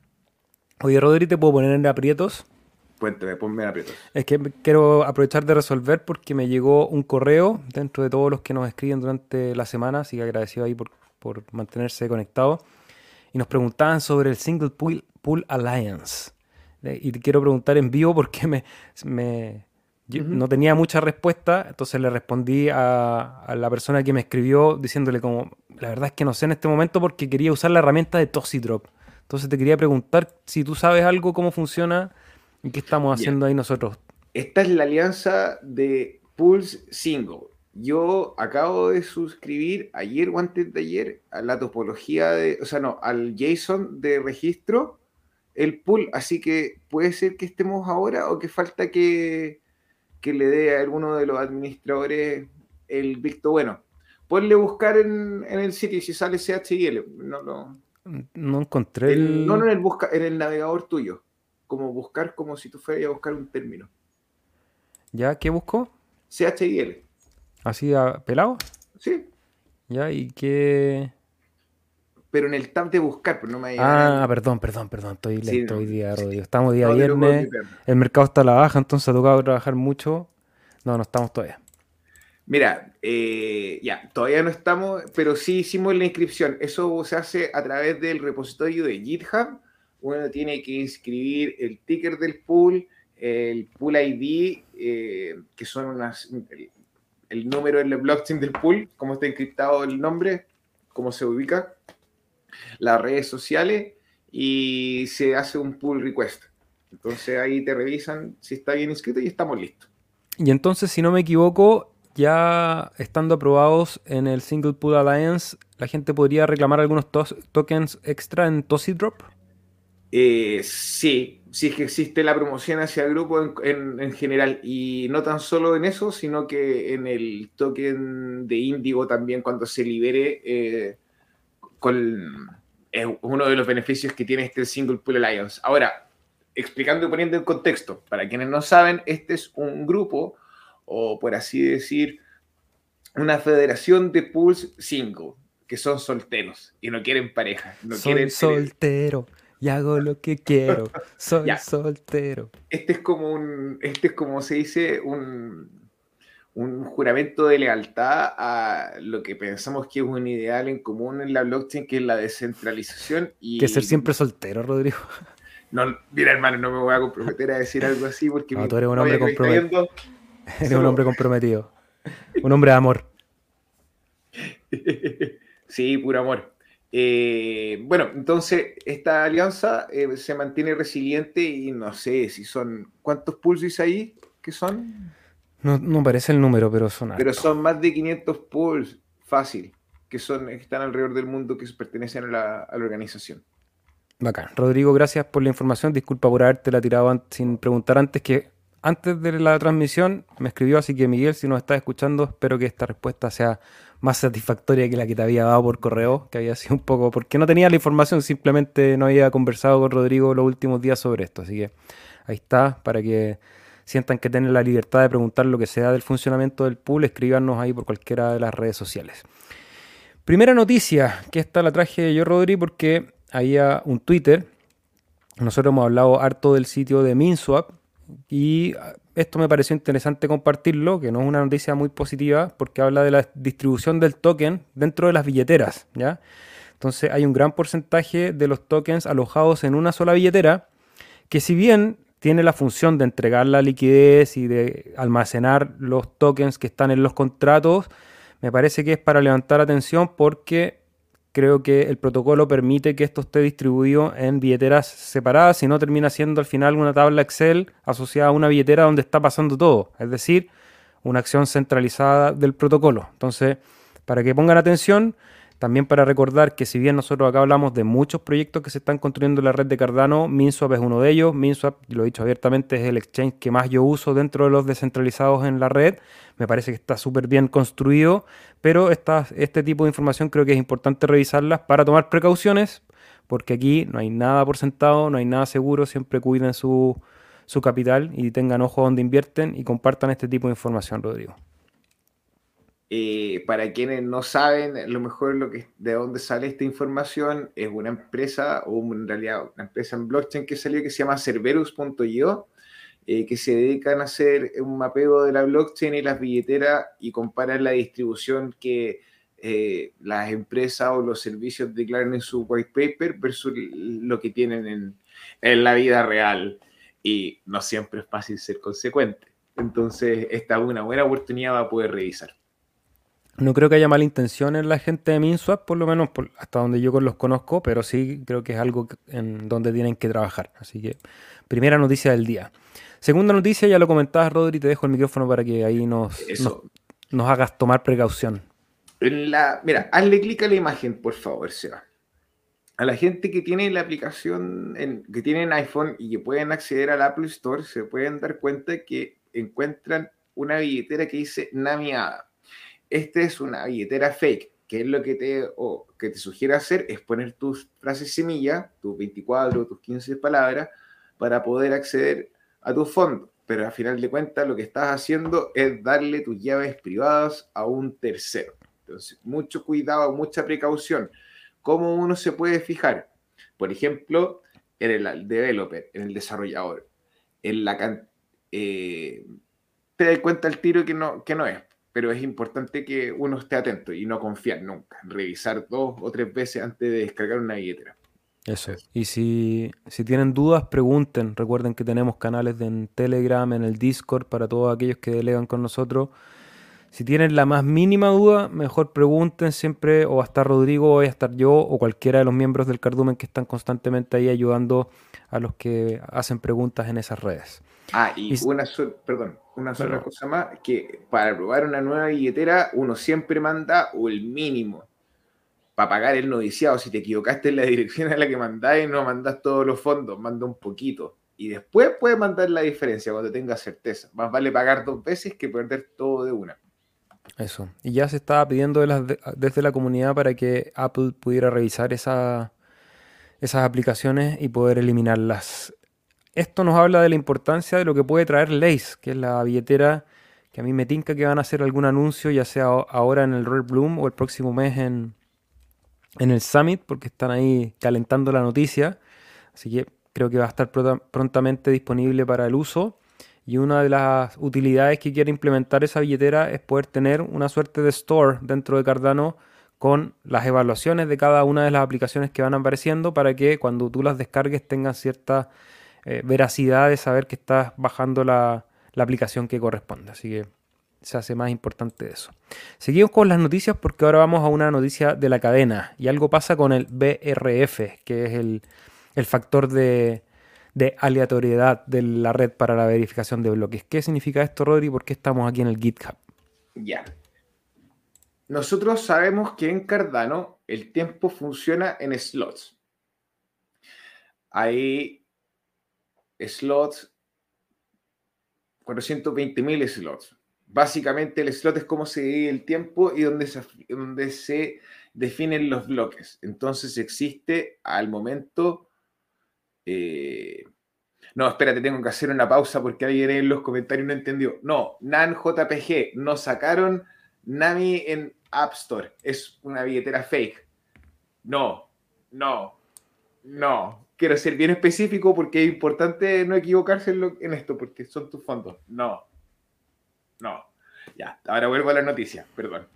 Oye, Rodri, ¿te puedo poner en aprietos? Cuéntame, ponme en aprietos. Es que quiero aprovechar de resolver porque me llegó un correo dentro de todos los que nos escriben durante la semana, así que agradecido ahí por, por mantenerse conectado. Y nos preguntaban sobre el Single Pool, Pool Alliance. Y te quiero preguntar en vivo porque me, me no tenía mucha respuesta, entonces le respondí a, a, la persona que me escribió diciéndole como, la verdad es que no sé en este momento porque quería usar la herramienta de Drop. Entonces te quería preguntar si tú sabes algo, cómo funciona y qué estamos haciendo ahí nosotros. Esta es la alianza de Pulse Single. Yo acabo de suscribir ayer o antes de ayer a la topología de, o sea, no, al JSON de registro, el pool, así que puede ser que estemos ahora o que falta que, que le dé a alguno de los administradores el visto bueno. Ponle buscar en, en el sitio si sale CHIL. No, no, no encontré el... No, no, en el, busca, en el navegador tuyo. Como buscar como si tú fueras a buscar un término. ¿Ya? ¿Qué busco? CHIL. ¿Así a pelado? Sí. ¿Ya? ¿Y qué...? Pero en el tab de buscar, pero no me Ah, perdón, perdón, perdón. Estoy lento hoy día, Rodrigo. Estamos día viernes. El mercado está a la baja, entonces ha tocado trabajar mucho. No, no estamos todavía. Mira, eh, ya, todavía no estamos, pero sí hicimos la inscripción. Eso se hace a través del repositorio de GitHub. Uno tiene que inscribir el ticker del pool, el pool ID, eh, que son unas, el, número en la blockchain del pool, cómo está encriptado el nombre, cómo se ubica, las redes sociales y se hace un pull request. Entonces ahí te revisan si está bien inscrito y estamos listos. Y entonces, si no me equivoco, ya estando aprobados en el Single Pool Alliance, ¿la gente podría reclamar algunos tokens extra en Drop? Eh, sí, sí es que existe la promoción hacia el grupo en, general y no tan solo en eso, sino que en el token de Indigo también cuando se libere, eh, con, es uno de los beneficios que tiene este Single Pool Alliance. Ahora, explicando y poniendo en contexto, para quienes no saben, este es un grupo o por así decir, una federación de pools single, que son solteros y no quieren pareja. No Soy soltero y hago lo que quiero. Soy soltero. Este es como un, este es como se dice, un, un juramento de lealtad a lo que pensamos que es un ideal en común en la blockchain, que es la descentralización. Y... Que ser siempre soltero, Rodrigo. No, mira, hermano, no me voy a comprometer a decir algo así porque... No, tú eres un hombre comprometido Eres un hombre comprometido. Un hombre de amor. sí, puro amor. Eh, bueno, entonces esta alianza eh, se mantiene resiliente y no sé si son. ¿Cuántos pools ahí? ¿Qué son? No, no parece el número, pero son. Pero son más de 500 pools, fácil, que, son, están alrededor del mundo que pertenecen a la, a la organización. Bacán. Rodrigo, gracias por la información. Disculpa por haberte la tirado sin preguntar antes que antes de la transmisión me escribió, así que Miguel, si nos estás escuchando, espero que esta respuesta sea más satisfactoria que la que te había dado por correo, que había sido un poco, porque no tenía la información, simplemente no había conversado con Rodrigo los últimos días sobre esto. Así que ahí está, para que sientan que tienen la libertad de preguntar lo que sea del funcionamiento del pool, escríbanos ahí por cualquiera de las redes sociales. Primera noticia, que esta la traje yo, Rodri, porque había un Twitter. Nosotros hemos hablado harto del sitio de MinSwap y esto me pareció interesante compartirlo, que no es una noticia muy positiva porque habla de la distribución del token dentro de las billeteras, ¿ya? Entonces hay un gran porcentaje de los tokens alojados en una sola billetera que si bien tiene la función de entregar la liquidez y de almacenar los tokens que están en los contratos, me parece que es para levantar atención porque creo que el protocolo permite que esto esté distribuido en billeteras separadas, si no termina siendo al final una tabla Excel asociada a una billetera donde está pasando todo, es decir, una acción centralizada del protocolo. Entonces, para que pongan atención, también para recordar que si bien nosotros acá hablamos de muchos proyectos que se están construyendo en la red de Cardano, MinSwap es uno de ellos. MinSwap, lo he dicho abiertamente, es el exchange que más yo uso dentro de los descentralizados en la red. Me parece que está súper bien construido, pero este tipo de información creo que es importante revisarlas para tomar precauciones, porque aquí no hay nada por sentado, no hay nada seguro, siempre cuiden su, su capital y tengan ojo donde invierten y compartan este tipo de información, Rodrigo. Eh, para quienes no saben, a lo mejor lo que, de dónde sale esta información es una empresa, o en realidad una empresa en blockchain que salió que se llama Cerberus.io, eh, que se dedican a hacer un mapeo de la blockchain y las billeteras y comparar la distribución que eh, las empresas o los servicios declaran en su white paper versus lo que tienen en, en la vida real. Y no siempre es fácil ser consecuente. Entonces, esta es una buena oportunidad para poder revisar. No creo que haya mala intención en la gente de MinSwap, por lo menos hasta donde yo los conozco, pero sí creo que es algo en donde tienen que trabajar. Así que, primera noticia del día. Segunda noticia, ya lo comentabas, Rodri, te dejo el micrófono para que ahí nos, nos, hagas tomar precaución. la, mira, hazle clic a la imagen, por favor, Seba. A la gente que tiene la aplicación, en, que tienen iPhone y que pueden acceder al Apple Store, se pueden dar cuenta que encuentran una billetera que dice Namiada esta es una billetera fake, que es lo que te, que te sugiere hacer, es poner tus frases semilla, tus 24, tus 15 palabras, para poder acceder a tu fondo. Pero al final de cuentas lo que estás haciendo es darle tus llaves privadas a un tercero. Entonces, mucho cuidado, mucha precaución. ¿Cómo uno se puede fijar? Por ejemplo, en el developer, en el desarrollador. En la eh, te das cuenta el tiro que no, que no es pero es importante que uno esté atento y no confiar nunca, revisar dos o tres veces antes de descargar una billetera. Eso. Y si, si tienen dudas, pregunten. Recuerden que tenemos canales en Telegram, en el Discord, para todos aquellos que delegan con nosotros. Si tienen la más mínima duda, mejor pregunten siempre, o a estar Rodrigo, o a estar yo, o cualquiera de los miembros del Cardumen que están constantemente ahí ayudando a los que hacen preguntas en esas redes. Ah, y, una, perdón, una sola cosa más, que para probar una nueva billetera uno siempre manda o el mínimo para pagar el noviciado. Si te equivocaste en la dirección a la que mandáis, no mandas todos los fondos, manda un poquito. Y después puedes mandar la diferencia cuando tengas certeza. Más vale pagar dos veces que perder todo de una. Eso. Y ya se estaba pidiendo desde la comunidad para que Apple pudiera revisar esa, esas aplicaciones y poder eliminarlas esto nos habla de la importancia de lo que puede traer Lace, que es la billetera que a mí me tinca que van a hacer algún anuncio, ya sea ahora en el Red Bloom o el próximo mes en, en el Summit, porque están ahí calentando la noticia. Así que creo que va a estar prontamente disponible para el uso. Y una de las utilidades que quiere implementar esa billetera es poder tener una suerte de store dentro de Cardano con las evaluaciones de cada una de las aplicaciones que van apareciendo para que cuando tú las descargues tengan cierta eh, veracidad de saber que estás bajando la, la aplicación que corresponde. Así que se hace más importante eso. Seguimos con las noticias porque ahora vamos a una noticia de la cadena y algo pasa con el BRF, que es el, factor de, de, aleatoriedad de la red para la verificación de bloques. ¿Qué significa esto, Rodri? ¿Por qué estamos aquí en el GitHub? Ya. Nosotros sabemos que en Cardano el tiempo funciona en slots. Hay slots, 420.000 slots Básicamente el slot es cómo se divide el tiempo y donde se, definen los bloques. Entonces existe al momento... Eh, no, espérate, tengo que hacer una pausa porque alguien en los comentarios no entendió. No, NAN JPG, no sacaron Nami en App Store. Es una billetera fake. No, no, no. Quiero ser bien específico porque es importante no equivocarse en, en esto porque son tus fondos. No, no. Ya, ahora vuelvo a la noticia, perdón.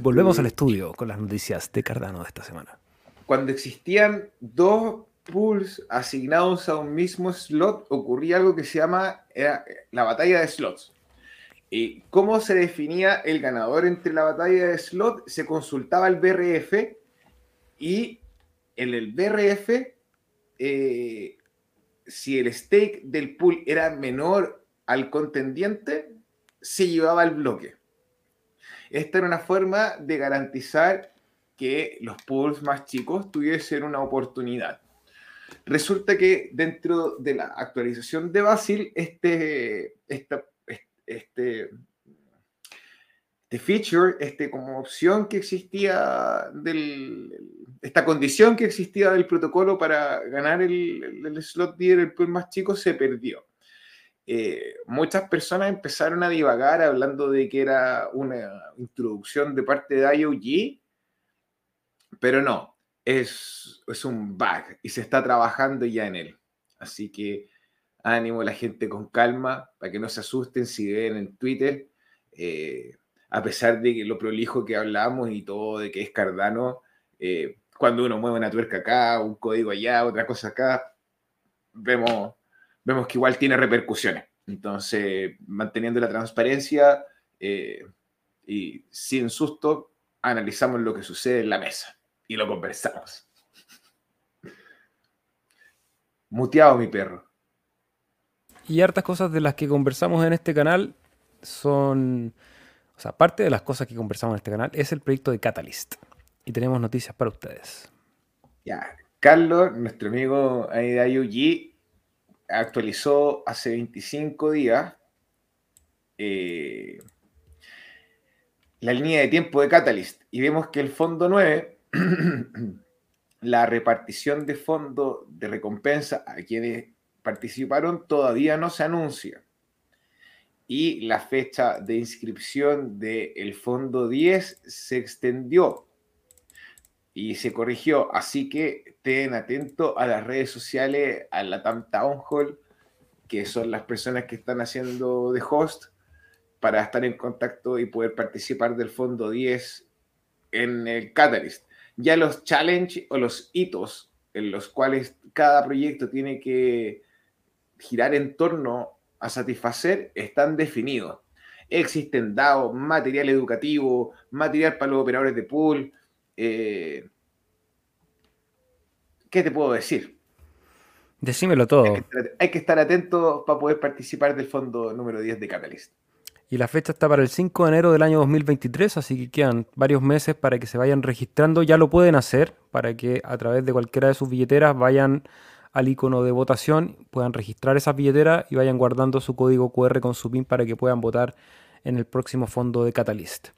Volvemos al estudio con las noticias de Cardano de esta semana. Cuando existían dos pools asignados a un mismo slot, ocurría algo que se llama la batalla de slots. ¿Y cómo se definía el ganador entre la batalla de slot? Se consultaba el BRF y en el BRF, eh, si el stake del pool era menor al contendiente se llevaba el bloque. Esta era una forma de garantizar que los pools más chicos tuviesen una oportunidad. Resulta que dentro de la actualización de Basil, este, este, este feature, este como opción que existía del, esta condición que existía del protocolo para ganar el, el slot leader, el pool más chico, se perdió. Eh, muchas personas empezaron a divagar hablando de que era una introducción de parte de IOG, pero no, es, es un bug y se está trabajando ya en él. Así que ánimo a la gente con calma, para que no se asusten si ven en Twitter, eh, a pesar de que lo prolijo que hablamos y todo de que es Cardano, eh, cuando uno mueve una tuerca acá, un código allá, otra cosa acá, vemos vemos que igual tiene repercusiones. Entonces, manteniendo la transparencia eh, y sin susto, analizamos lo que sucede en la mesa y lo conversamos. Muteado mi perro. Y hartas cosas de las que conversamos en este canal son, o sea, parte de las cosas que conversamos en este canal es el proyecto de Catalyst. Y tenemos noticias para ustedes. Ya, Carlos, nuestro amigo ahí de actualizó hace 25 días eh, la línea de tiempo de Catalyst y vemos que el fondo 9, la repartición de fondo de recompensa a quienes participaron todavía no se anuncia. Y la fecha de inscripción del fondo 10 se extendió y se corrigió. Así que estén atentos a las redes sociales, a la Tam Town Hall, que son las personas que están haciendo de host, para estar en contacto y poder participar del Fondo 10 en el Catalyst. Ya los challenge o los hitos en los cuales cada proyecto tiene que girar en torno a satisfacer están definidos. Existen DAO, material educativo, material para los operadores de pool, eh, ¿qué te puedo decir? Decímelo todo. Hay que, estar, atento para poder participar del fondo número 10 de Catalyst. Y la fecha está para el 5 de enero del año 2023, así que quedan varios meses para que se vayan registrando. Ya lo pueden hacer para que a través de cualquiera de sus billeteras vayan al icono de votación, puedan registrar esa billetera y vayan guardando su código QR con su PIN para que puedan votar en el próximo fondo de Catalyst.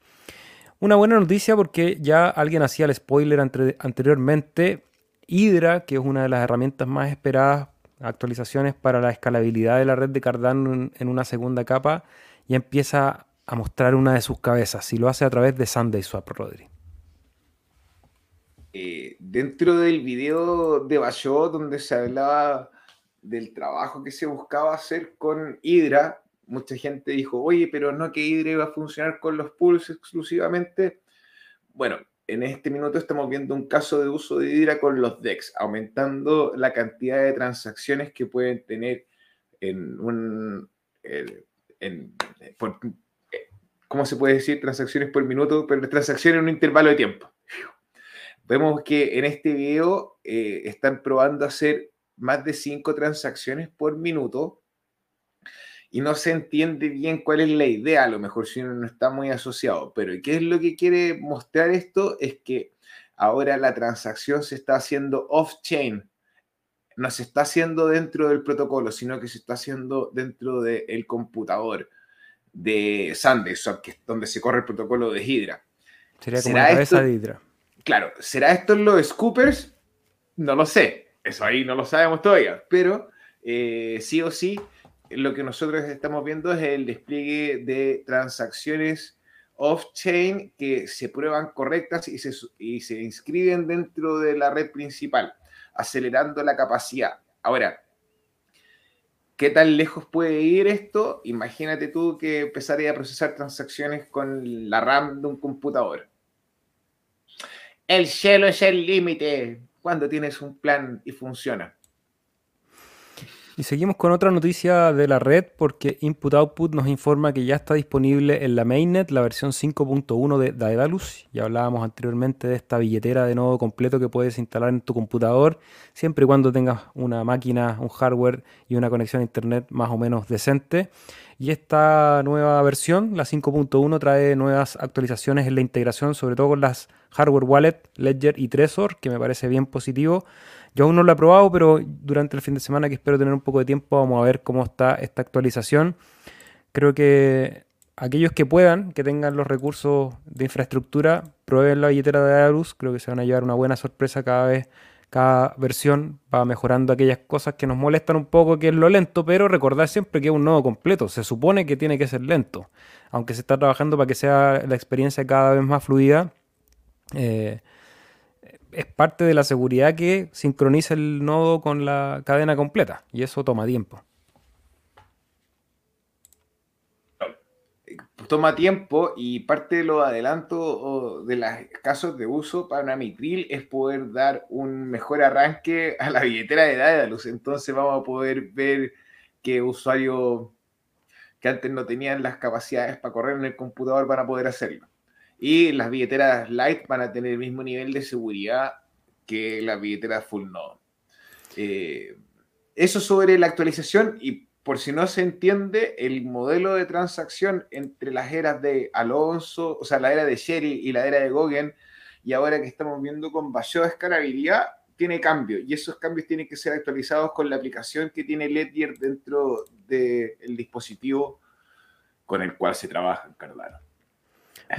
Una buena noticia porque ya alguien hacía el spoiler anteriormente. Hydra, que es una de las herramientas más esperadas, actualizaciones para la escalabilidad de la red de Cardano en, una segunda capa, ya empieza a mostrar una de sus cabezas y lo hace a través de Sunday Swap, Rodri. Eh, dentro del video de Bayot, donde se hablaba del trabajo que se buscaba hacer con Hydra, mucha gente dijo, oye, pero no que Hydra iba a funcionar con los pools exclusivamente. Bueno, en este minuto estamos viendo un caso de uso de Hydra con los DEX, aumentando la cantidad de transacciones que pueden tener en un... ¿Cómo se puede decir? Transacciones por minuto, pero transacciones en un intervalo de tiempo. Vemos que en este video eh, están probando hacer más de 5 transacciones por minuto y no se entiende bien cuál es la idea, a lo mejor si uno no está muy asociado, pero ¿qué es lo que quiere mostrar esto? Es que ahora la transacción se está haciendo off-chain, no se está haciendo dentro del protocolo, sino que se está haciendo dentro del computador de SandiSwap, que es donde se corre el protocolo de Hydra. Sería como la cabeza de Hydra. Claro, ¿será esto los scoopers? No lo sé, eso ahí no lo sabemos todavía, pero eh, sí o sí, lo que nosotros estamos viendo es el despliegue de transacciones off-chain que se prueban correctas y se, y se inscriben dentro de la red principal, acelerando la capacidad. Ahora, ¿Qué tan lejos puede ir esto? Imagínate tú que empezaría a procesar transacciones con la RAM de un computador. El cielo es el límite cuando tienes un plan y funciona. Y seguimos con otra noticia de la red porque Input Output nos informa que ya está disponible en la mainnet la versión 5.1 de Daedalus. Ya hablábamos anteriormente de esta billetera de nodo completo que puedes instalar en tu computador siempre y cuando tengas una máquina, un hardware y una conexión a internet más o menos decente. Y esta nueva versión, la 5.1, trae nuevas actualizaciones en la integración, sobre todo con las hardware wallet, Ledger y Trezor, que me parece bien positivo. Yo aún no lo he probado, pero durante el fin de semana que espero tener un poco de tiempo vamos a ver cómo está esta actualización. Creo que aquellos que puedan, que tengan los recursos de infraestructura, prueben la billetera de Aarus. Creo que se van a llevar una buena sorpresa cada vez. Cada versión va mejorando aquellas cosas que nos molestan un poco, que es lo lento, pero recordar siempre que es un nodo completo. Se supone que tiene que ser lento, aunque se está trabajando para que sea la experiencia cada vez más fluida. Eh, es parte de la seguridad que sincroniza el nodo con la cadena completa y eso toma tiempo. Toma tiempo y parte de los adelantos de los casos de uso para Mitril es poder dar un mejor arranque a la billetera de Daedalus. Entonces vamos a poder ver que usuarios que antes no tenían las capacidades para correr en el computador van a poder hacerlo. Y las billeteras light van a tener el mismo nivel de seguridad que las billeteras full node. Eh, eso sobre la actualización y por si no se entiende, el modelo de transacción entre las eras de Alonso, o sea, la era de Sherry y la era de Gogen, y ahora que estamos viendo con mayor escalabilidad, tiene cambios y esos cambios tienen que ser actualizados con la aplicación que tiene Ledger dentro del dispositivo con el cual se trabaja en Cardano.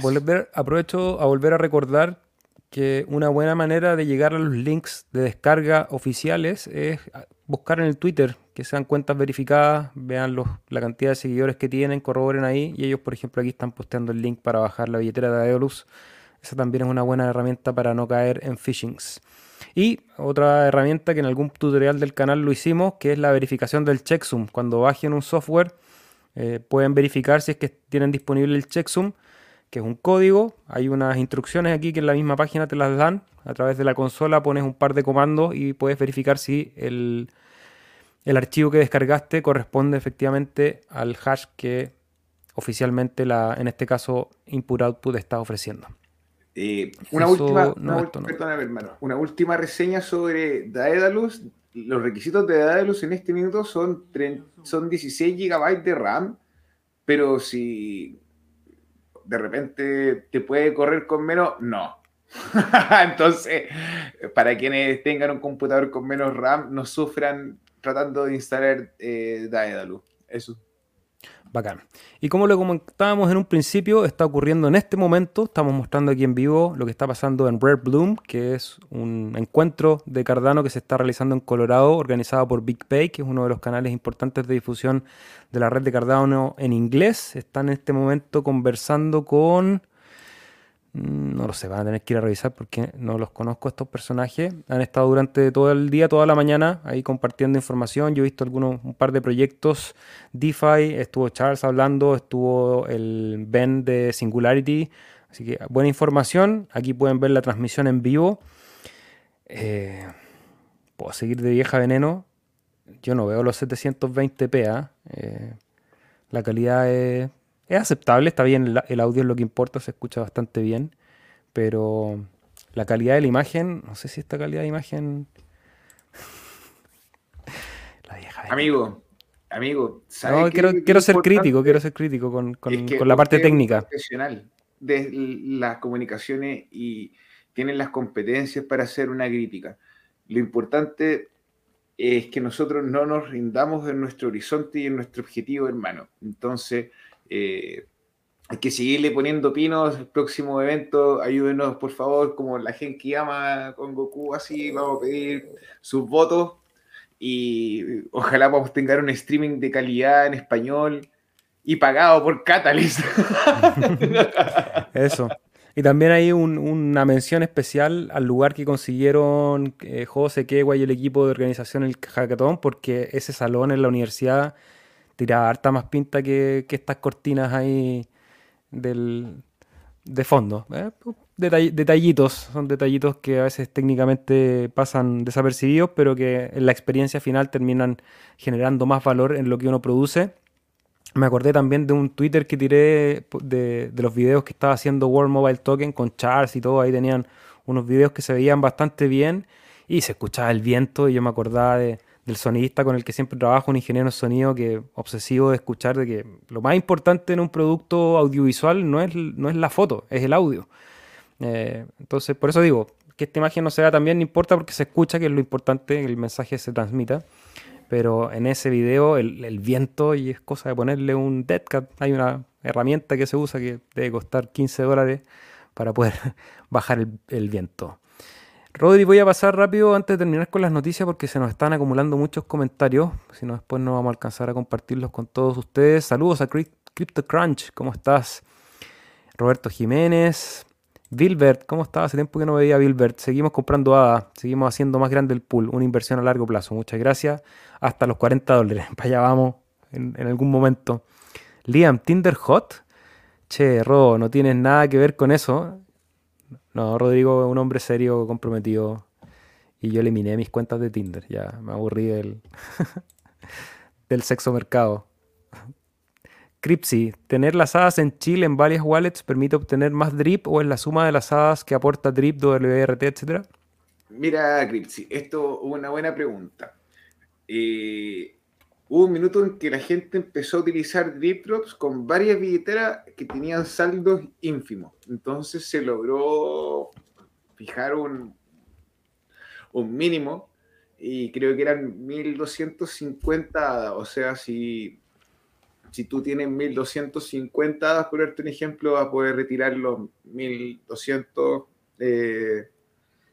Volver, aprovecho a volver a recordar que una buena manera de llegar a los links de descarga oficiales es buscar en el Twitter que sean cuentas verificadas, vean los, la cantidad de seguidores que tienen, corroboren ahí y ellos, por ejemplo, aquí están posteando el link para bajar la billetera de Aeolus. Esa también es una buena herramienta para no caer en phishings. Y otra herramienta que en algún tutorial del canal lo hicimos, que es la verificación del checksum. Cuando bajen un software, eh, pueden verificar si es que tienen disponible el checksum que es un código. Hay unas instrucciones aquí que en la misma página te las dan. A través de la consola pones un par de comandos y puedes verificar si el, archivo que descargaste corresponde efectivamente al hash que oficialmente la, en este caso, input output está ofreciendo. Eh, una, última, una, última reseña sobre Daedalus. Los requisitos de Daedalus en este minuto son, son 16 GB de RAM, pero si de repente te puede correr con menos, no. Entonces, para quienes tengan un computador con menos RAM, no sufran tratando de instalar eh, Daedalus. Eso. Bacán. Y como lo comentábamos en un principio, está ocurriendo en este momento, estamos mostrando aquí en vivo lo que está pasando en Rare Bloom, que es un encuentro de Cardano que se está realizando en Colorado, organizado por Big Pay, que es uno de los canales importantes de difusión de la red de Cardano en inglés. Están en este momento conversando con no lo sé, van a tener que ir a revisar porque no los conozco estos personajes. Han estado durante todo el día, toda la mañana, ahí compartiendo información. Yo he visto algunos, un par de proyectos DeFi, estuvo Charles hablando, estuvo el Ben de Singularity. Así que buena información. Aquí pueden ver la transmisión en vivo. Eh, puedo seguir de vieja veneno. yo no veo los 720p. ¿ah? Eh, la calidad es, aceptable, está bien, el, audio es lo que importa, se escucha bastante bien, pero la calidad de la imagen, no sé si esta calidad de imagen... la vieja. Amigo, amigo, no, quiero, quiero ser crítico, quiero ser crítico con, con, con la parte técnica. Profesional de las comunicaciones y tienen las competencias para hacer una crítica. Lo importante es que nosotros no nos rindamos en nuestro horizonte y en nuestro objetivo, hermano. Entonces, eh, hay que seguirle poniendo pinos. El próximo evento, ayúdenos, por favor, como la gente que ama con Goku, así, vamos a pedir sus votos. Y ojalá podamos tener un streaming de calidad en español y pagado por Catalyst. Eso. Y también hay una mención especial al lugar que consiguieron eh, José Kewa y el equipo de organización el Hackathon, porque ese salón en la universidad tira harta más pinta que, estas cortinas ahí del, de fondo. ¿eh? detallitos, son detallitos que a veces técnicamente pasan desapercibidos, pero que en la experiencia final terminan generando más valor en lo que uno produce me acordé también de un Twitter que tiré de, los videos que estaba haciendo World Mobile Token con Charles y todo. Ahí tenían unos videos que se veían bastante bien y se escuchaba el viento. Y yo me acordaba del sonidista con el que siempre trabajo, un ingeniero de sonido que obsesivo de escuchar de que lo más importante en un producto audiovisual no es, no es la foto, es el audio. Eh, entonces, por eso digo que esta imagen no se vea también, no importa porque se escucha, que es lo importante, el mensaje se transmita pero en ese video el, viento y es cosa de ponerle un deadcat. Hay una herramienta que se usa que debe costar 15 dólares para poder bajar el, viento. Rodri, voy a pasar rápido antes de terminar con las noticias porque se nos están acumulando muchos comentarios. Si no, después no vamos a alcanzar a compartirlos con todos ustedes. Saludos a CryptoCrunch, ¿cómo estás? Roberto Jiménez, Bilbert, ¿cómo estás? Hace tiempo que no veía a Bilbert. Seguimos comprando ADA, seguimos haciendo más grande el pool, una inversión a largo plazo. Muchas gracias hasta los 40 dólares. Para allá vamos en, algún momento. Liam, Tinder Hot. Che, Ro, no tienes nada que ver con eso. No, Rodrigo es un hombre serio, comprometido. Y yo eliminé mis cuentas de Tinder. Ya me aburrí del, del sexo mercado. Cripsy, tener las hadas en Chile en varias wallets permite obtener más drip o es la suma de las hadas que aporta drip, WRT, etcétera? Mira, Cripsy, esto es una buena pregunta. Eh, hubo un minuto en que la gente empezó a utilizar drip drops con varias billeteras que tenían saldos ínfimos. Entonces se logró fijar un, un mínimo y creo que eran 1250 O sea, si, si tú tienes 1250 por darte un ejemplo, vas a poder retirar los 1200 eh,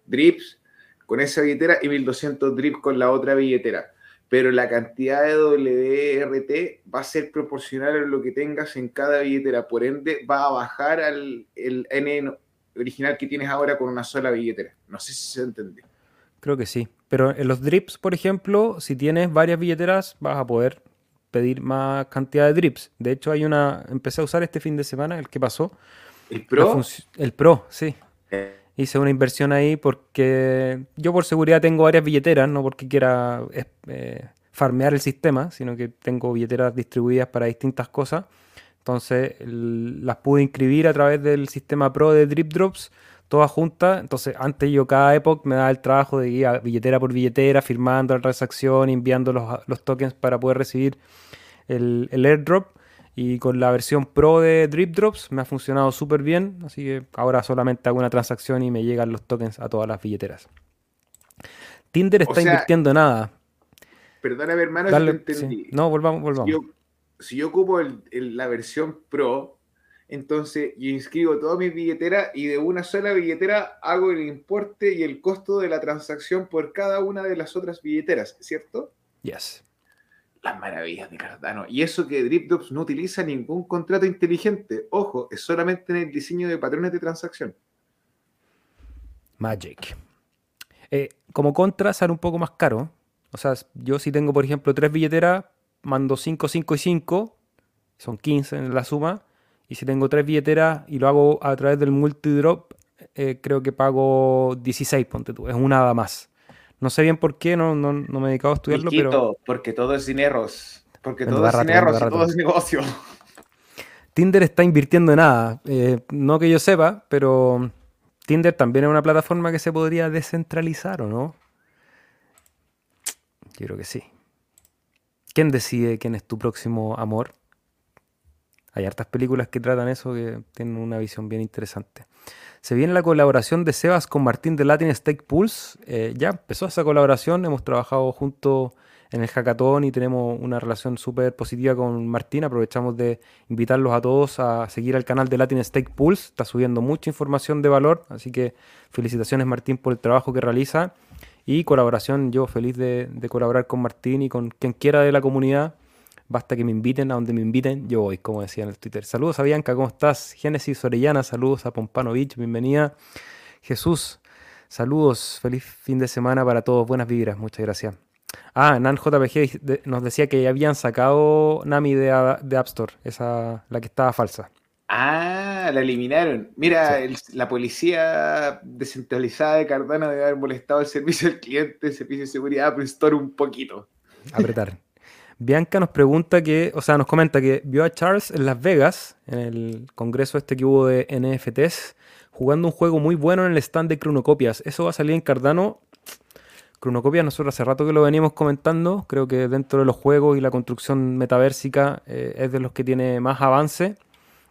drips con esa billetera y 1200 drips con la otra billetera pero la cantidad de WRT va a ser proporcional a lo que tengas en cada billetera. Por ende, va a bajar al el N original que tienes ahora con una sola billetera. No sé si se entiende. Creo que sí. Pero en los drips, por ejemplo, si tienes varias billeteras, vas a poder pedir más cantidad de drips. De hecho, hay una. Empecé a usar este fin de semana, el que pasó. ¿El Pro? El Pro, sí. Eh, hice una inversión ahí porque yo por seguridad tengo varias billeteras, no porque quiera eh, farmear el sistema, sino que tengo billeteras distribuidas para distintas cosas. Entonces las pude inscribir a través del sistema Pro de Drip Drops, todas juntas. Entonces antes yo cada época me daba el trabajo de ir a billetera por billetera, firmando la transacción, enviando los, tokens para poder recibir el, el airdrop. Y con la versión Pro de Drip Drops me ha funcionado súper bien, así que ahora solamente hago una transacción y me llegan los tokens a todas las billeteras. Tinder está invirtiendo nada. Perdóname, hermano, si entendí. No, volvamos, volvamos. Si yo, ocupo la versión Pro, entonces yo inscribo todas mis billeteras y de una sola billetera hago el importe y el costo de la transacción por cada una de las otras billeteras, ¿cierto? Yes las maravillas de Cardano. Y eso que DripDrops no utiliza ningún contrato inteligente. Ojo, es solamente en el diseño de patrones de transacción. Magic. Eh, como contra, sale un poco más caro. O sea, yo si tengo, por ejemplo, tres billeteras, mando 5, 5 y 5. Son 15 en la suma. Y si tengo tres billeteras y lo hago a través del multidrop, eh, creo que pago 16, ponte tú. Es una nada más. No sé bien por qué, no, no, no me he dedicado a estudiarlo, pero... porque todo es dinero. Porque todo es dinero y todo es negocio. Tinder está invirtiendo en nada. Eh, no que yo sepa, pero Tinder también es una plataforma que se podría descentralizar, ¿o no? Yo creo que sí. ¿Quién decide quién es tu próximo amor? Hay hartas películas que tratan eso que tienen una visión bien interesante. Se viene la colaboración de Sebas con Martín de Latin Stake Pulse. Eh, ya empezó esa colaboración, hemos trabajado juntos en el hackathon y tenemos una relación súper positiva con Martín. Aprovechamos de invitarlos a todos a seguir al canal de Latin Stake Pulse. Está subiendo mucha información de valor, así que felicitaciones Martín por el trabajo que realiza. Y colaboración, yo feliz de colaborar con Martín y con quien quiera de la comunidad. Basta que me inviten a donde me inviten, yo voy, como decía en el Twitter. Saludos a Bianca, ¿cómo estás? Génesis Orellana, saludos a Pompanovich, bienvenida. Jesús, saludos, feliz fin de semana para todos, buenas vibras, muchas gracias. Ah, Nan JPG nos decía que habían sacado Nami de, App Store, esa, la que estaba falsa. Ah, la eliminaron. Mira, la policía descentralizada de Cardano debe haber molestado el servicio al cliente, el servicio de seguridad App Store un poquito. Apretar. Bianca nos pregunta que, o sea, nos comenta que vio a Charles en Las Vegas, en el congreso este que hubo de NFTs, jugando un juego muy bueno en el stand de Cronocopias. Eso va a salir en Cardano Cronocopia, nosotros hace rato que lo venimos comentando, creo que dentro de los juegos y la construcción metaversica eh, es de los que tiene más avance.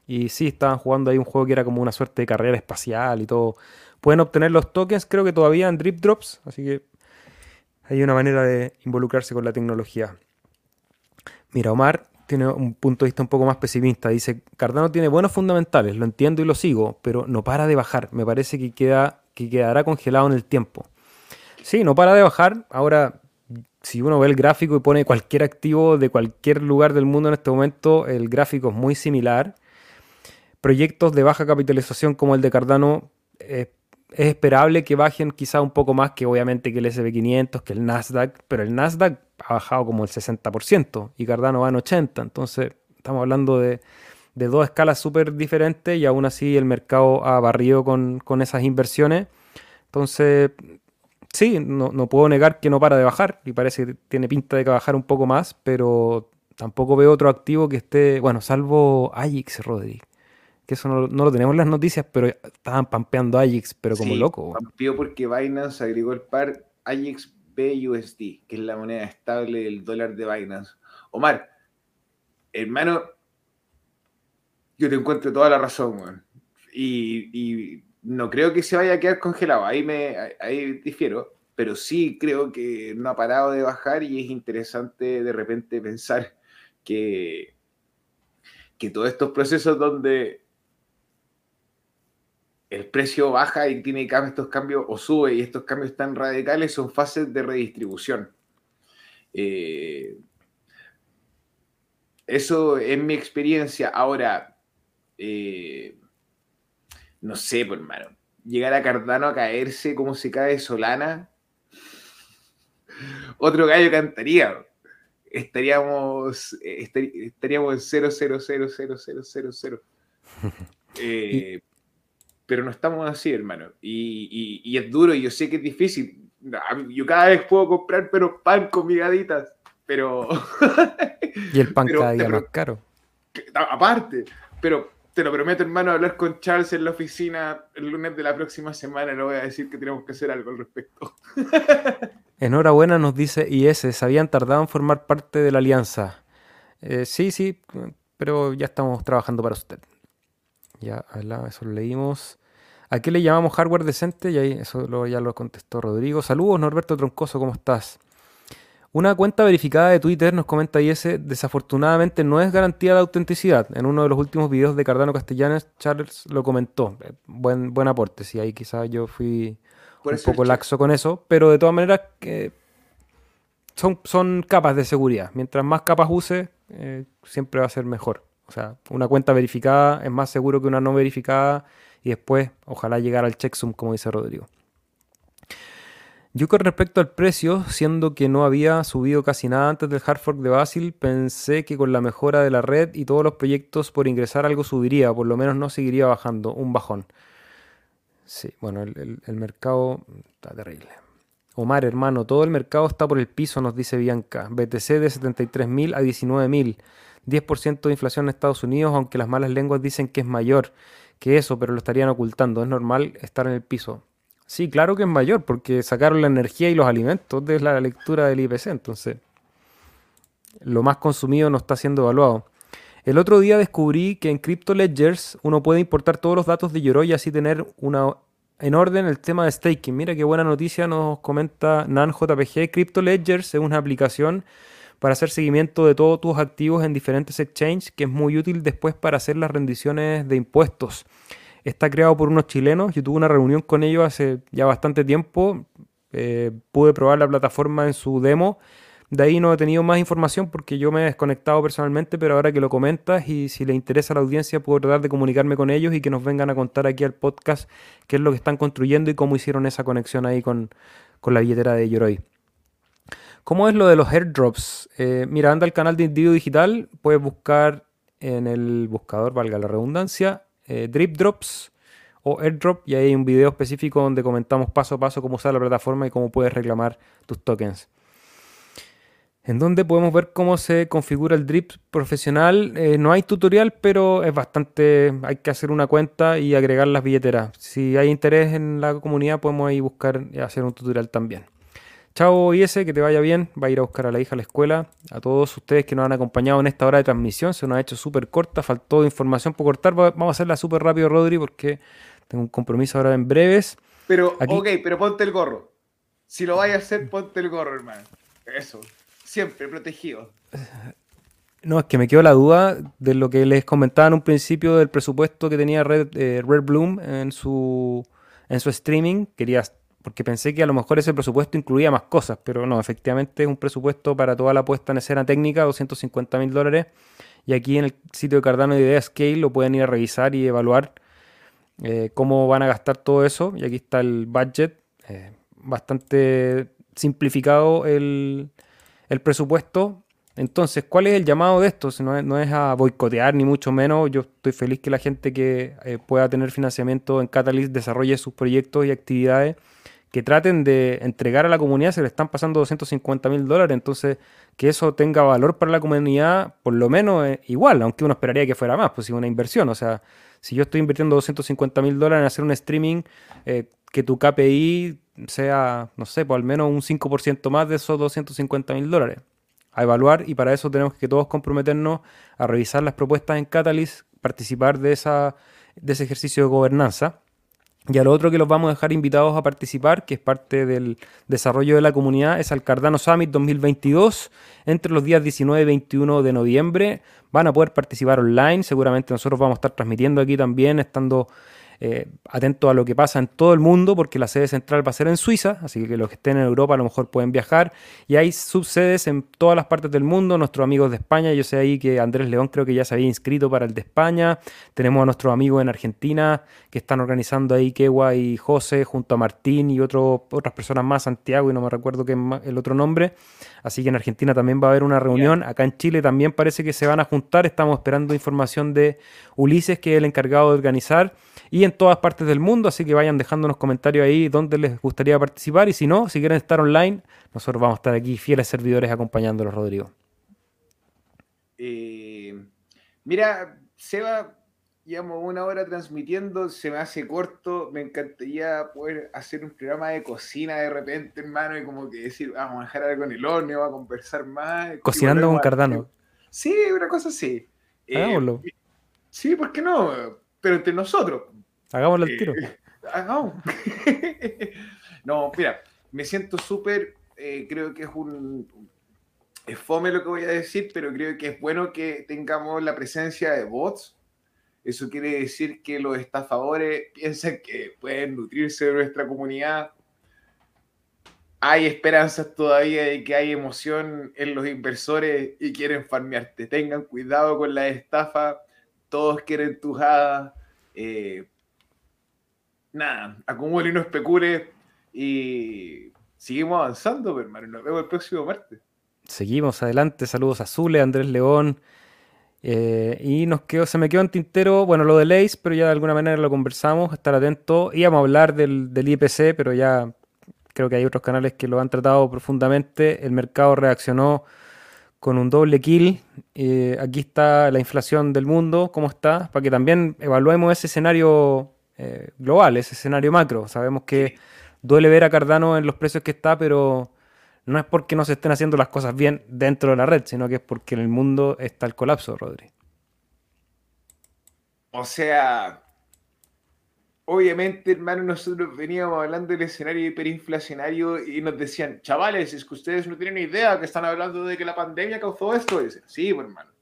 Y sí, estaban jugando ahí un juego que era como una suerte de carrera espacial y todo. Pueden obtener los tokens, creo que todavía en Drip Drops, así que hay una manera de involucrarse con la tecnología. Mira, Omar tiene un punto de vista un poco más pesimista. Dice, Cardano tiene buenos fundamentales, lo entiendo y lo sigo, pero no para de bajar. Me parece que, queda, que quedará congelado en el tiempo. Sí, no para de bajar. Ahora, si uno ve el gráfico y pone cualquier activo de cualquier lugar del mundo en este momento, el gráfico es muy similar. Proyectos de baja capitalización como el de Cardano, eh, es esperable que bajen quizá un poco más que obviamente que el SP500, que el Nasdaq, pero el Nasdaq ha bajado como el 60% y Cardano va en 80%. Entonces, estamos hablando de, dos escalas súper diferentes y aún así el mercado ha barrido con, esas inversiones. Entonces, sí, no, puedo negar que no para de bajar y parece que tiene pinta de que bajar un poco más, pero tampoco veo otro activo que esté, bueno, salvo Ajax, Rodri. Que eso no, lo tenemos en las noticias, pero estaban pampeando Ajax, pero como loco. Pampeó porque Binance agregó el par Ajax BUSD, que es la moneda estable del dólar de Binance. Omar, hermano, yo te encuentro toda la razón, man. y no creo que se vaya a quedar congelado, ahí, me, ahí difiero, pero sí creo que no ha parado de bajar y es interesante de repente pensar que, que todos estos procesos donde el precio baja y tiene estos cambios o sube y estos cambios tan radicales son fases de redistribución. Eh, eso es mi experiencia. Ahora, eh, no sé, pues hermano, llegar a Cardano a caerse como se cae Solana, otro gallo cantaría. Estaríamos, estaríamos en 0, eh, pero no estamos así, hermano. Y, es duro y yo sé que es difícil. Yo cada vez puedo comprar pero pan con migaditas, pero... y el pan cada día más caro. Aparte, pero te lo prometo, hermano, hablar con Charles en la oficina el lunes de la próxima semana. Le voy a decir que tenemos que hacer algo al respecto. Enhorabuena, nos dice IS. Se habían tardado en formar parte de la alianza. Eh, sí, sí, pero ya estamos trabajando para usted. Ya, eso lo leímos. ¿A qué le llamamos hardware decente? Y ahí eso ya lo contestó Rodrigo. Saludos, Norberto Troncoso, ¿cómo estás? Una cuenta verificada de Twitter nos comenta y ese desafortunadamente no es garantía de autenticidad. En uno de los últimos videos de Cardano Castellanos, Charles lo comentó. Eh, buen, buen aporte, sí, ahí quizás yo fui un poco laxo con eso, pero de todas maneras son, son capas de seguridad. Mientras más capas use, eh, siempre va a ser mejor. O sea, una cuenta verificada es más seguro que una no verificada y después ojalá llegar al checksum, como dice Rodrigo. Yo con respecto al precio, siendo que no había subido casi nada antes del hard fork de Basil, pensé que con la mejora de la red y todos los proyectos por ingresar algo subiría, por lo menos no seguiría bajando, un bajón. Sí, bueno, el, mercado está terrible. Omar, hermano, todo el mercado está por el piso, nos dice Bianca. BTC de 73.000 a 19.000. 10% de inflación en Estados Unidos, aunque las malas lenguas dicen que es mayor que eso, pero lo estarían ocultando. Es normal estar en el piso. Sí, claro que es mayor, porque sacaron la energía y los alimentos de la lectura del IPC, entonces lo más consumido no está siendo evaluado. El otro día descubrí que en Crypto Ledgers uno puede importar todos los datos de Yoroi y así tener una, en orden el tema de staking. Mira qué buena noticia nos comenta NanJPG. Crypto Ledgers es una aplicación para hacer seguimiento de todos tus activos en diferentes exchanges que es muy útil después para hacer las rendiciones de impuestos. Está creado por unos chilenos. Yo tuve una reunión con ellos hace ya bastante tiempo. Eh, pude probar la plataforma en su demo de ahí no he tenido más información porque yo me he desconectado personalmente, pero ahora que lo comentas y si le interesa a la audiencia, puedo tratar de comunicarme con ellos y que nos vengan a contar aquí al podcast qué es lo que están construyendo y cómo hicieron esa conexión ahí con, la billetera de Yoroi. ¿Cómo es lo de los airdrops? Eh, mira, anda al canal de Individuo Digital, puedes buscar en el buscador, valga la redundancia, eh, Drip Drops o Airdrop y ahí hay un video específico donde comentamos paso a paso cómo usar la plataforma y cómo puedes reclamar tus tokens en donde podemos ver cómo se configura el drip profesional. Eh, no hay tutorial, pero es bastante, hay que hacer una cuenta y agregar las billeteras. Si hay interés en la comunidad, podemos ahí buscar y hacer un tutorial también. Chao IS, que te vaya bien. Va a ir a buscar a la hija a la escuela. A todos ustedes que nos han acompañado en esta hora de transmisión, se nos ha hecho súper corta, faltó información por cortar. Vamos a hacerla súper rápido, Rodri, porque tengo un compromiso ahora en breves. Pero, ok, pero ponte el gorro. Si lo vais a hacer, ponte el gorro, hermano. Eso. Siempre protegido. No, es que me quedó la duda de lo que les comentaba en un principio del presupuesto que tenía Red, eh, Red Bloom en su, en su streaming. Quería, porque pensé que a lo mejor ese presupuesto incluía más cosas, pero no, efectivamente es un presupuesto para toda la puesta en escena técnica, 250 mil dólares. Y aquí en el sitio de Cardano de Idea Scale lo pueden ir a revisar y evaluar eh, cómo van a gastar todo eso. Y aquí está el budget, eh, bastante simplificado el, el presupuesto. Entonces, ¿cuál es el llamado de esto? No es, a boicotear ni mucho menos. Yo estoy feliz que la gente que eh, pueda tener financiamiento en Catalyst desarrolle sus proyectos y actividades que traten de entregar a la comunidad. Se le están pasando 250 mil dólares. Entonces, que eso tenga valor para la comunidad, por lo menos eh, igual, aunque uno esperaría que fuera más, pues si una inversión. O sea, si yo estoy invirtiendo 250 mil dólares en hacer un streaming, eh, que tu KPI sea, no sé, por al menos un 5% más de esos 250 mil dólares. A evaluar y para eso tenemos que todos comprometernos a revisar las propuestas en Catalyst, participar de, esa, de ese ejercicio de gobernanza. Y a lo otro que los vamos a dejar invitados a participar, que es parte del desarrollo de la comunidad, es al Cardano Summit 2022, entre los días 19 y 21 de noviembre. Van a poder participar online, seguramente nosotros vamos a estar transmitiendo aquí también, estando eh, atento a lo que pasa en todo el mundo, porque la sede central va a ser en Suiza, así que los que estén en Europa a lo mejor pueden viajar. Y hay subsedes en todas las partes del mundo, nuestros amigos de España, yo sé ahí que Andrés León creo que ya se había inscrito para el de España. Tenemos a nuestros amigos en Argentina que están organizando ahí Kewa y José junto a Martín y otro, otras personas más, Santiago y no me recuerdo qué el otro nombre. Así que en Argentina también va a haber una reunión. Acá en Chile también parece que se van a juntar. Estamos esperando información de Ulises, que es el encargado de organizar y en todas partes del mundo, así que vayan dejándonos comentarios ahí donde les gustaría participar y si no, si quieren estar online, nosotros vamos a estar aquí fieles servidores acompañándolos, Rodrigo. Eh, mira, Seba, llevamos una hora transmitiendo, se me hace corto, me encantaría poder hacer un programa de cocina de repente, hermano, y como que decir, vamos a dejar algo en el horno, vamos a conversar más. Cocinando con Cardano. Sí, una cosa así. Hagámoslo. Eh, sí, ¿por qué no? Pero entre nosotros. Hagámoslo al tiro. no, mira, me siento súper, eh, creo que es un... Es fome lo que voy a decir, pero creo que es bueno que tengamos la presencia de bots. Eso quiere decir que los estafadores piensan que pueden nutrirse de nuestra comunidad. Hay esperanzas todavía de que hay emoción en los inversores y quieren farmearte. Tengan cuidado con la estafa. Todos quieren tus hadas. Eh, nada, acumule y no especule y seguimos avanzando, pero hermano. Nos vemos el próximo martes. Seguimos adelante, saludos a Andrés León. Eh, y nos quedó, se me quedó en tintero, bueno, lo de Leis, pero ya de alguna manera lo conversamos, estar atento. Íbamos a hablar del, del IPC, pero ya creo que hay otros canales que lo han tratado profundamente. El mercado reaccionó con un doble kill. Eh, aquí está la inflación del mundo, cómo está, para que también evaluemos ese escenario eh, global, ese escenario macro. Sabemos que duele ver a Cardano en los precios que está, pero no es porque no se estén haciendo las cosas bien dentro de la red, sino que es porque en el mundo está el colapso, Rodri. O sea, obviamente, hermano, nosotros veníamos hablando del escenario hiperinflacionario y nos decían, chavales, es que ustedes no tienen idea que están hablando de que la pandemia causó esto. Y decían, sí, pues, hermano.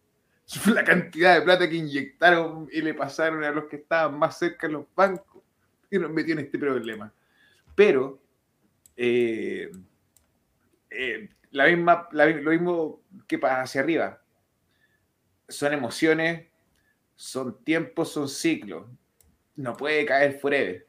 La cantidad de plata que inyectaron y le pasaron a los que estaban más cerca de los bancos y nos metió en este problema. Pero, eh, eh, la misma, lo mismo que pasa hacia arriba. Son emociones, son tiempos, son ciclos no puede caer forever.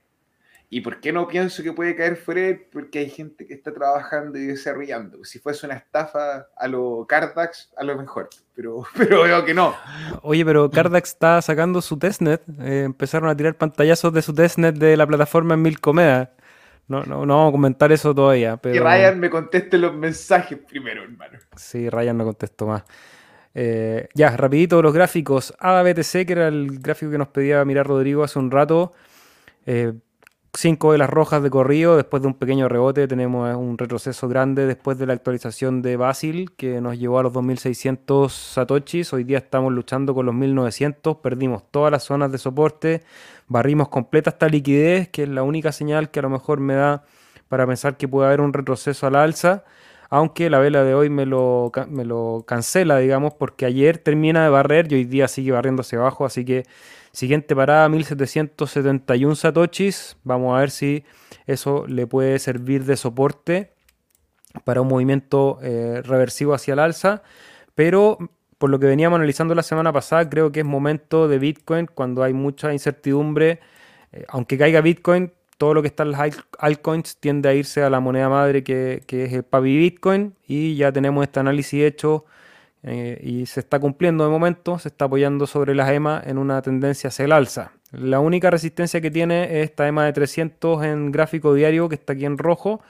¿Y por qué no pienso que puede caer forever? Porque hay gente que está trabajando y desarrollando. Si fuese una estafa a lo Cardax, a lo mejor. Pero, pero veo que no. Oye, pero Cardax está sacando su testnet. Eh, empezaron a tirar pantallazos de su testnet de la plataforma en mil comedas. No, no, no, vamos a comentar eso todavía. Pero... Y Ryan me conteste los mensajes primero, hermano. Sí, Ryan no contestó más. Eh, ya, rapidito los gráficos. ABTC, que era el gráfico que nos pedía mirar Rodrigo hace un rato. Eh, cinco velas rojas de corrido. Después de un pequeño rebote tenemos un retroceso grande después de la actualización de Basil, que nos llevó a los 2600 satoshis. Hoy día estamos luchando con los 1900. Perdimos todas las zonas de soporte. Barrimos completa esta liquidez, que es la única señal que a lo mejor me da para pensar que puede haber un retroceso al alza aunque la vela de hoy me lo, me lo cancela, digamos, porque ayer termina de barrer y hoy día sigue barriendo hacia abajo, así que siguiente parada 1771 satoshis, vamos a ver si eso le puede servir de soporte para un movimiento eh, reversivo hacia el alza, pero por lo que veníamos analizando la semana pasada, creo que es momento de Bitcoin cuando hay mucha incertidumbre, eh, aunque caiga Bitcoin, todo lo que está en las altcoins tiende a irse a la moneda madre que, es el Papi Bitcoin y ya tenemos este análisis hecho eh, y se está cumpliendo de momento, se está apoyando sobre las EMA en una tendencia hacia el alza. La única resistencia que tiene es esta EMA de 300 en gráfico diario que está aquí en rojo.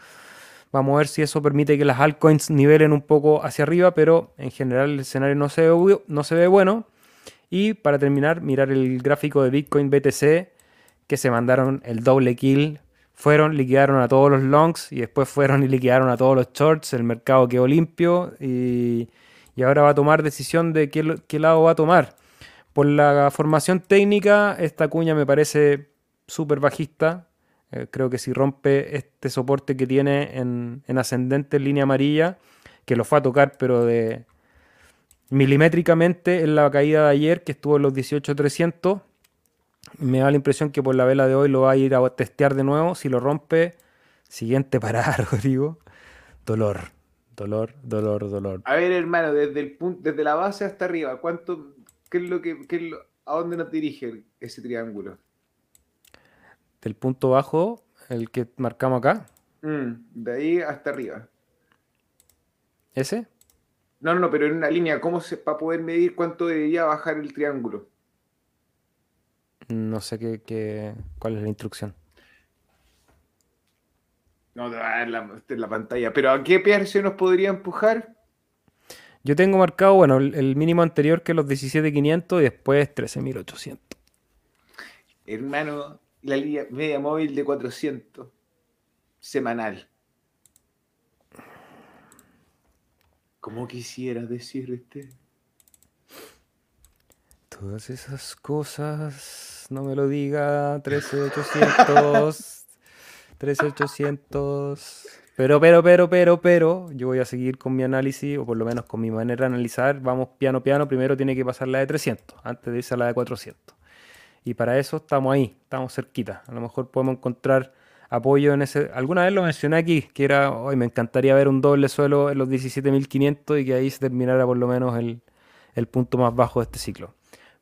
Vamos a ver si eso permite que las altcoins nivelen un poco hacia arriba, pero en general el escenario no se no se ve bueno. Y para terminar, mirar el gráfico de Bitcoin BTC que se mandaron el doble kill. Fueron, liquidaron a todos los longs y después fueron y liquidaron a todos los shorts. El mercado quedó limpio y, ahora va a tomar decisión de qué, qué lado va a tomar. Por la formación técnica, esta cuña me parece súper bajista. Eh, creo que si rompe este soporte que tiene en, en, ascendente en línea amarilla, que lo fue a tocar, pero de milimétricamente en la caída de ayer, que estuvo en los 18.300, me da la impresión que por la vela de hoy lo va a ir a testear de nuevo. Si lo rompe, siguiente parada, Rodrigo. Dolor, dolor, dolor, dolor. A ver, hermano, desde el punto, desde la base hasta arriba, ¿cuánto, qué es lo que, qué es a dónde nos dirige ese triángulo? Del punto bajo, el que marcamos acá. Mm, de ahí hasta arriba. ¿Ese? No, no, no, pero en una línea, ¿cómo se para poder medir cuánto debería bajar el triángulo? No sé qué, cuál es la instrucción. No te va a dar la, pantalla. ¿Pero a qué precio nos podría empujar? Yo tengo marcado, bueno, el, mínimo anterior que los 17.500 y después 13.800. Hermano, la línea media móvil de 400 semanal. ¿Cómo quisiera decirte? Todas esas cosas, no me lo diga, 13800, 13800. Pero, pero, pero, pero, pero, yo voy a seguir con mi análisis, o por lo menos con mi manera de analizar. Vamos piano, piano. Primero tiene que pasar la de 300, antes de irse a la de 400. Y para eso estamos ahí, estamos cerquita. A lo mejor podemos encontrar apoyo en ese. Alguna vez lo mencioné aquí, que era, hoy me encantaría ver un doble suelo en los 17.500 y que ahí se terminara por lo menos el, el punto más bajo de este ciclo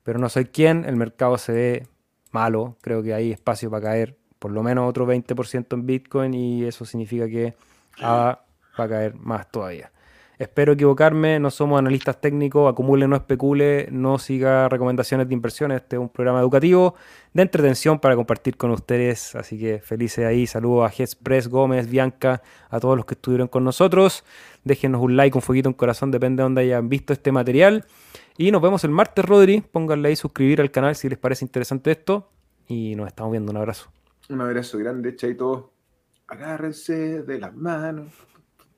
pero no soy quien, el mercado se ve malo, creo que hay espacio para caer por lo menos otro 20% en Bitcoin y eso significa que va a caer más todavía. Espero equivocarme, no somos analistas técnicos, acumule, no especule, no siga recomendaciones de inversión. Este es un programa educativo de entretención para compartir con ustedes. Así que felices ahí. Saludos a Express, Gómez, Bianca, a todos los que estuvieron con nosotros. Déjenos un like, un fueguito, un corazón, depende de donde hayan visto este material. Y nos vemos el martes, Rodri. Pónganle ahí suscribir al canal si les parece interesante esto. Y nos estamos viendo. Un abrazo. Un abrazo grande, chaito. Agárrense de las manos.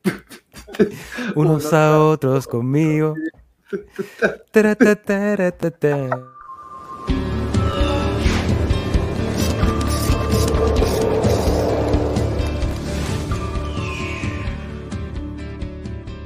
Unos a otros conmigo.